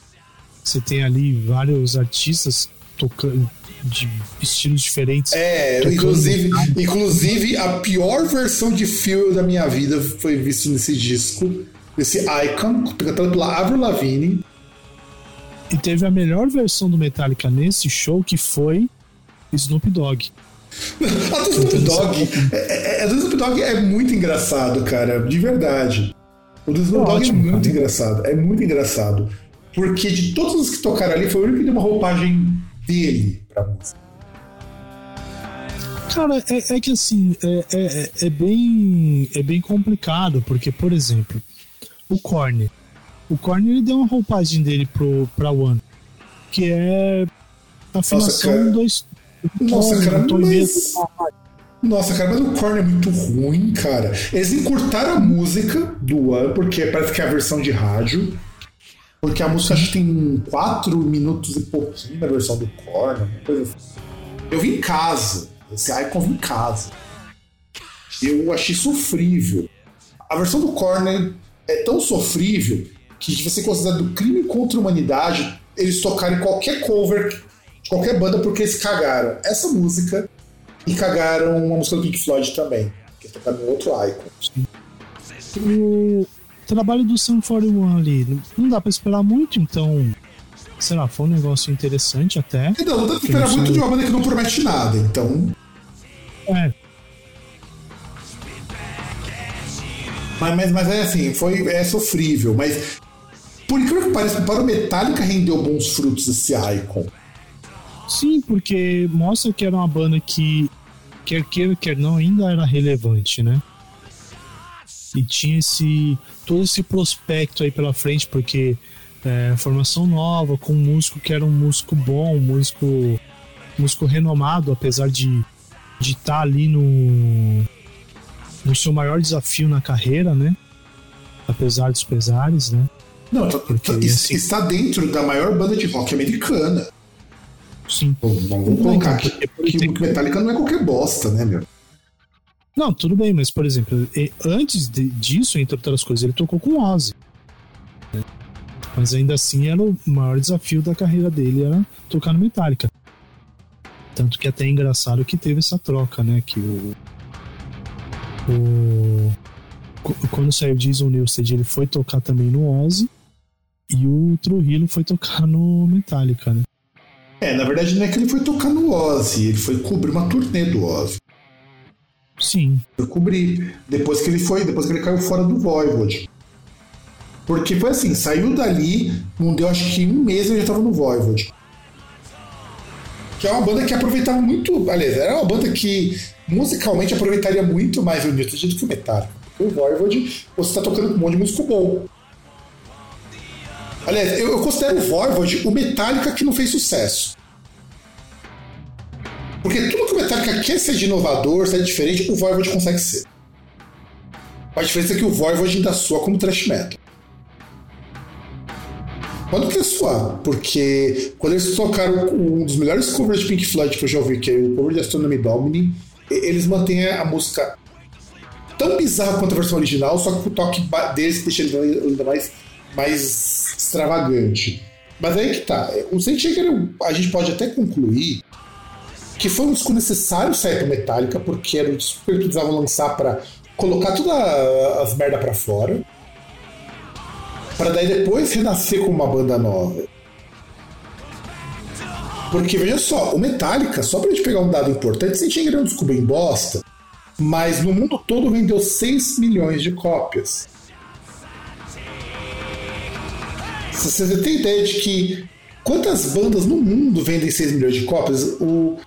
Você tem ali vários artistas tocando de estilos diferentes. É, inclusive, inclusive a pior versão de filme da minha vida foi visto nesse disco desse Icon, cantado pela Avril Lavigne. E teve a melhor versão do Metallica nesse show, que foi Snoop Dogg. [LAUGHS] a do Snoop Dogg, é, é, a do Snoop Dogg é muito engraçado, cara, de verdade. O do Snoop Dogg é muito cara. engraçado, é muito engraçado. Porque de todos os que tocaram ali, foi o único que deu uma roupagem dele pra música. Cara, é, é que assim, é, é, é, bem, é bem complicado, porque, por exemplo, o Korn. O Korn ele deu uma roupagem dele pro, pra One, que é afinação dois. Nossa, cara, mas... Nossa, cara, mas o Korn é muito ruim, cara. Eles encurtaram a música do One, porque parece que é a versão de rádio. Porque a música acho que tem 4 minutos e pouquinho na versão do Korn, coisa assim. Eu vi em casa. Esse Icon vi em casa. Eu achei sofrível. A versão do Korn é tão sofrível que vai ser considerado crime contra a humanidade eles tocarem qualquer cover de qualquer banda porque eles cagaram essa música e cagaram uma música do Pink Floyd também, que é tocada no outro Icon. Trabalho do Sun 41 ali, não dá pra esperar muito, então. Sei lá, foi um negócio interessante até. Não, não dá pra esperar muito de uma banda que não promete nada, então. É, Mas, mas, mas é assim, foi, é sofrível. Mas, por incrível que pareça, para o Metallica rendeu bons frutos esse Icon. Sim, porque mostra que era uma banda que, quer queira, quer não, ainda era relevante, né? E tinha esse todo esse prospecto aí pela frente, porque é, formação nova, com um músico que era um músico bom, um músico, músico renomado, apesar de de estar tá ali no no seu maior desafio na carreira, né? Apesar dos pesares, né? Não, tá, Porque, tá, assim, está dentro da maior banda de rock americana. Sim. Vamos colocar que, que o Metallica não é qualquer bosta, né, meu? Não, tudo bem, mas por exemplo, antes de, disso, entre outras coisas, ele tocou com Ozzy. Né? Mas ainda assim era o maior desafio da carreira dele era tocar no Metallica. Tanto que até é engraçado que teve essa troca, né? Que o, o quando saiu Jason Newsted, ele foi tocar também no Ozzy e o Trujillo foi tocar no Metallica, né? É, na verdade não é que ele foi tocar no Ozzy, ele foi cobrir uma turnê do Ozzy. Sim. Foi cobrir. Depois que ele foi, depois que ele caiu fora do Voivod. Porque foi assim, saiu dali, não deu acho que um mês ele já tava no Voivod. Que é uma banda que aproveitava muito. Aliás, era uma banda que musicalmente aproveitaria muito mais o Newton do que o Metallica. O Voivod, você está tocando com um monte de músico bom. Aliás, eu, eu considero o Voivod o Metallica que não fez sucesso. Porque tudo que o Metallica quer ser de inovador, ser diferente, o Voivod consegue ser. A diferença é que o Voivod ainda soa como thrash metal. Quando que é suar? Porque quando eles tocaram um dos melhores covers de Pink Floyd que eu já ouvi, que é o cover de Astronomy Domini, eles mantêm a música tão bizarra quanto a versão original, só que o toque deles deixa ele ainda mais, mais extravagante. Mas aí que tá. O Saint a gente pode até concluir que foi um disco necessário sair pro Metallica, porque era o disco que precisavam lançar para colocar todas as merda para fora para daí depois renascer como uma banda nova. Porque veja só, o Metallica, só pra gente pegar um dado importante, você tinha um disco bem bosta, mas no mundo todo vendeu 6 milhões de cópias. Você tem ideia de que quantas bandas no mundo vendem 6 milhões de cópias? O...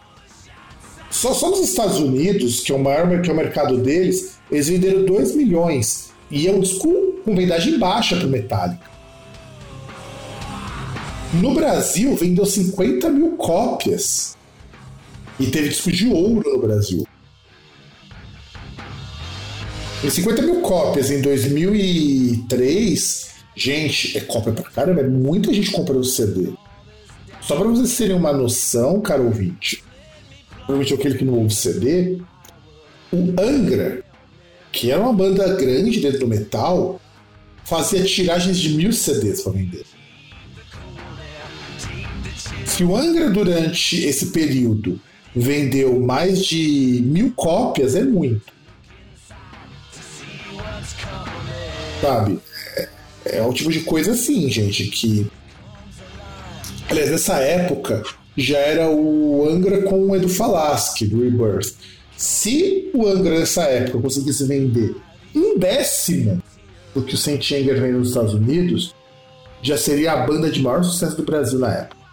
Só, só nos Estados Unidos, que é o maior que é o mercado deles, eles venderam 2 milhões. E é um disco com vendagem baixa para o Metallica. No Brasil, vendeu 50 mil cópias. E teve disco de ouro no Brasil. E 50 mil cópias em 2003, gente, é cópia pra caramba, é muita gente comprando o CD. Só para vocês terem uma noção, caro ouvinte, provavelmente aquele que não ouve CD, o Angra, que era uma banda grande dentro do metal, fazia tiragens de mil CDs para vender. Se o Angra, durante esse período, vendeu mais de mil cópias, é muito. Sabe? É, é o tipo de coisa assim, gente, que. Aliás, nessa época já era o Angra com o Edu Falaschi, do Rebirth. Se o Angra nessa época conseguisse vender um décimo do que o Saint Anger vem nos Estados Unidos, já seria a banda de maior sucesso do Brasil na época.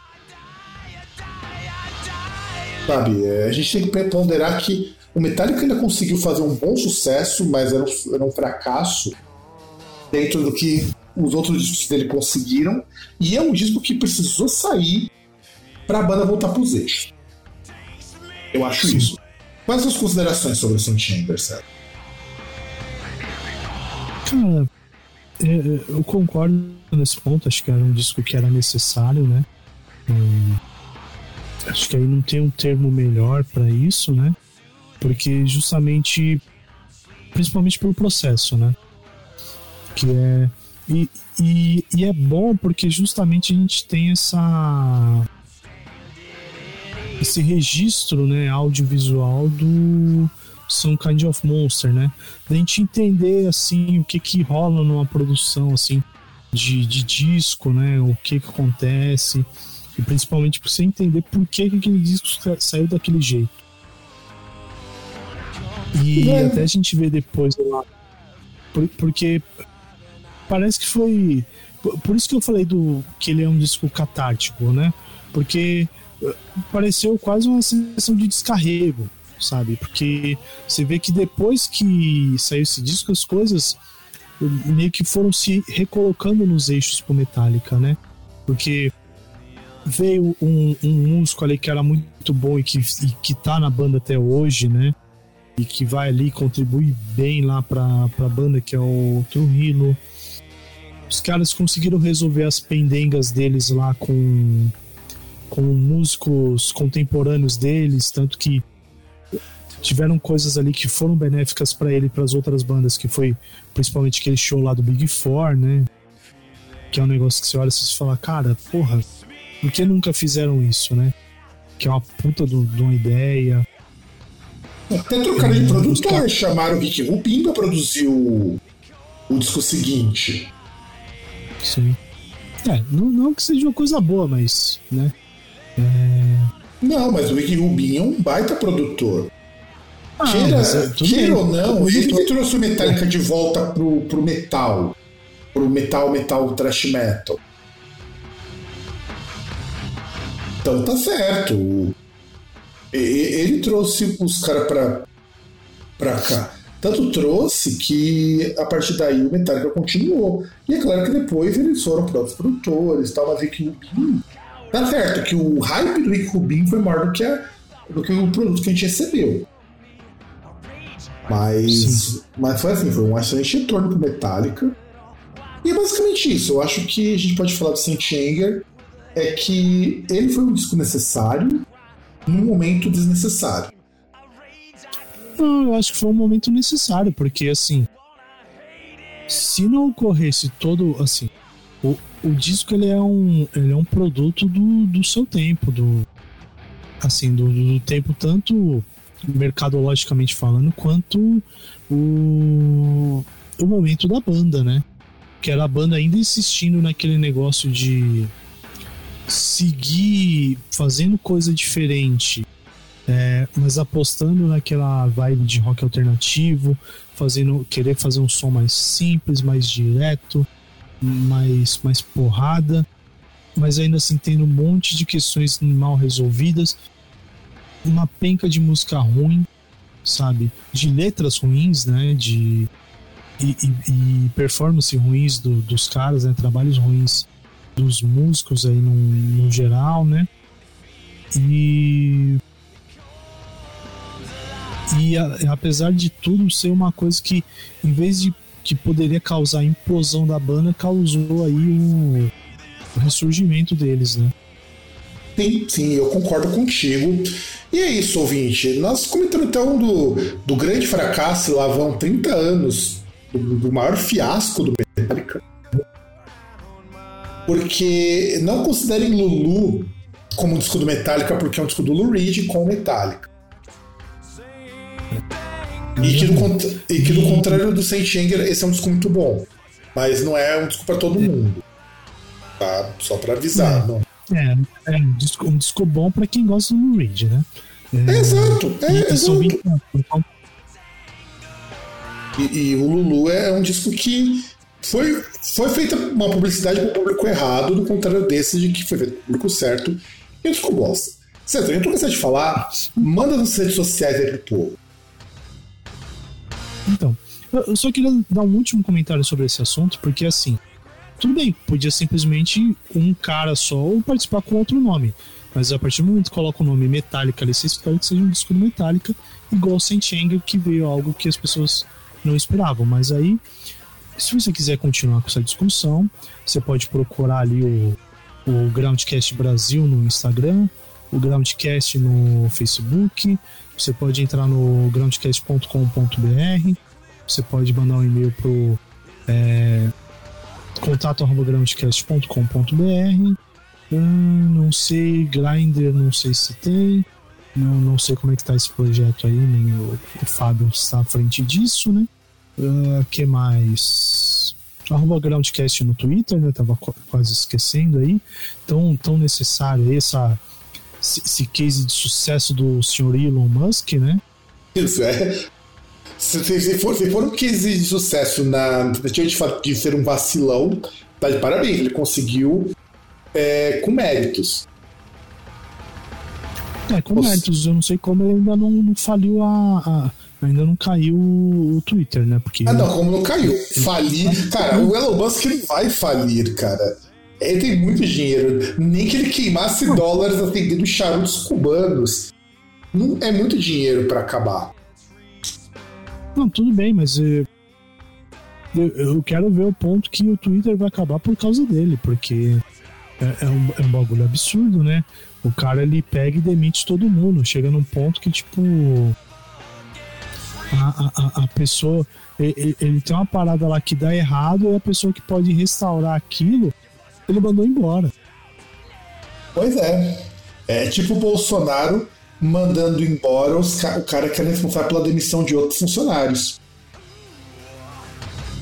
Sabe, é, a gente tem que ponderar que o Metallica ainda conseguiu fazer um bom sucesso, mas era um, era um fracasso dentro do que os outros discos dele conseguiram. E é um disco que precisou sair para a banda voltar para os eixos. Eu acho Sim. isso. Quais as considerações sobre o Anger, Sérgio? Cara, é, é, eu concordo nesse ponto. Acho que era um disco que era necessário, né? Acho que aí não tem um termo melhor para isso, né? Porque justamente, principalmente pelo processo, né? Que é e, e, e é bom porque justamente a gente tem essa esse registro, né, audiovisual do Some Kind of Monster, né? Da gente entender, assim, o que que rola numa produção, assim, de, de disco, né? O que que acontece. E principalmente para você entender por que, que aquele disco saiu daquele jeito. E até a gente vê depois lá. porque parece que foi. Por isso que eu falei do que ele é um disco catártico, né? Porque pareceu quase uma sensação de descarrego sabe? Porque você vê que depois que saiu esse disco, as coisas meio que foram se recolocando nos eixos pro Metallica, né? Porque veio um, um músico ali que era muito bom e que, e que tá na banda até hoje, né? E que vai ali contribuir bem lá pra, pra banda, que é o Trujillo. Os caras conseguiram resolver as pendengas deles lá com, com músicos contemporâneos deles, tanto que tiveram coisas ali que foram benéficas para ele e para as outras bandas, que foi principalmente aquele show lá do Big Four, né? Que é um negócio que você olha e você fala, cara, porra, por que nunca fizeram isso, né? Que é uma puta de uma ideia. Até trocaram de produtor, chamaram o Rick Rubin pra produzir o, o disco seguinte. Sim. É, não, não que seja uma coisa boa, mas, né? É... Não, mas o Rick Rubin é um baita produtor. Ah, queira, queira ou não, ele que trouxe o Metallica de volta pro, pro metal. Pro metal, metal, trash metal. Então tá certo. Ele trouxe os caras pra, pra cá. Tanto trouxe que a partir daí o Metallica continuou. E é claro que depois eles foram para outros produtores tal, mas Rick Rubin. Tá certo que o hype do Rick Rubin foi maior do que, a, do que o produto que a gente recebeu. Mas, mas foi assim, foi um excelente retorno pro Metallica. E é basicamente isso. Eu acho que a gente pode falar do Saint Anger é que ele foi um disco necessário num momento desnecessário. Não, eu acho que foi um momento necessário, porque assim, se não ocorresse todo assim, o, disco ele é um, ele é um produto do, do seu tempo, do assim, do, do tempo tanto mercadologicamente falando, quanto o, o momento da banda, né? Que era a banda ainda insistindo naquele negócio de seguir fazendo coisa diferente, é, mas apostando naquela vibe de rock alternativo, fazendo querer fazer um som mais simples, mais direto, mais, mais porrada, mas ainda assim tendo um monte de questões mal resolvidas uma penca de música ruim, sabe? De letras ruins, né? De. E, e, e performance ruins do, dos caras, né? Trabalhos ruins dos músicos aí no, no geral, né? E. E a, apesar de tudo ser uma coisa que, em vez de que poderia causar a implosão da banda, causou aí o ressurgimento deles, né? Sim, sim, eu concordo contigo. E é isso, ouvinte. Nós comentamos então do, do grande fracasso, lá vão 30 anos, do, do maior fiasco do Metallica. Porque não considerem Lulu como um disco do Metallica, porque é um disco do Lou Reed com Metallica. E que, do, e que do contrário do Saint Anger, esse é um disco muito bom. Mas não é um disco para todo mundo. Tá? Só para avisar. É. É, é um, disco, um disco bom pra quem gosta do Reed, né? É, exato, é, e, exato. E, e, o Lulu é um disco que foi, foi feita uma publicidade pro público errado, no contrário desse de que foi feito pro público certo, e o disco bosta. Certo, eu tô cansado de falar, manda nas redes sociais aí pro povo. Então, eu só queria dar um último comentário sobre esse assunto, porque assim, tudo bem, podia simplesmente um cara só ou participar com outro nome. Mas a partir do momento que coloca o nome Metallica ali, você espera que seja um disco do Metallica, igual Saint Anger, que veio algo que as pessoas não esperavam. Mas aí, se você quiser continuar com essa discussão, você pode procurar ali o, o Groundcast Brasil no Instagram, o Groundcast no Facebook, você pode entrar no groundcast.com.br, você pode mandar um e-mail pro é, contato.groundcast.com.br. Hum, não sei, Grindr, não sei se tem. Não, não sei como é que tá esse projeto aí, nem o, o Fábio está à frente disso, né? Uh, que mais? Arroba Groundcast no Twitter, né? Tava quase esquecendo aí. Tão, tão necessário essa, esse case de sucesso do senhor Elon Musk, né? Isso é. Se, se, for, se for um case de sucesso na tentativa de, de ser um vacilão, tá de parabéns, ele conseguiu é, com méritos. É, com méritos. Eu não sei como ele ainda não, não faliu a, a, Ainda não caiu o Twitter, né? Porque ah, não, como não caiu? Falir. Cara, o Elon Musk ele vai falir, cara. Ele tem muito dinheiro. Nem que ele queimasse dólares atendendo charutos cubanos. Não, é muito dinheiro para acabar. Não, tudo bem, mas eh, eu, eu, quero ver o ponto que o Twitter vai acabar por causa dele, porque é, é, um, é um bagulho absurdo, né? O cara ele pega e demite todo mundo. Chega num ponto que, tipo. A, a, a pessoa. Ele, ele tem uma parada lá que dá errado e a pessoa que pode restaurar aquilo, ele mandou embora. Pois é. É tipo o Bolsonaro mandando embora os, o cara que era responsável pela demissão de outros funcionários.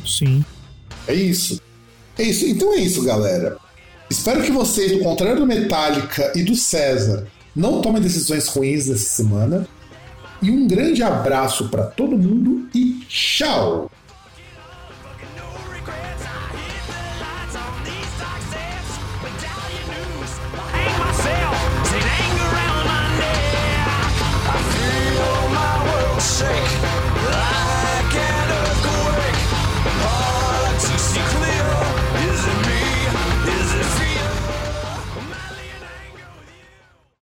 Sim. É isso. É isso. Então é isso, galera. Espero que vocês, do contrário do Metallica e do César, não tomem decisões ruins essa semana. E um grande abraço para todo mundo e tchau!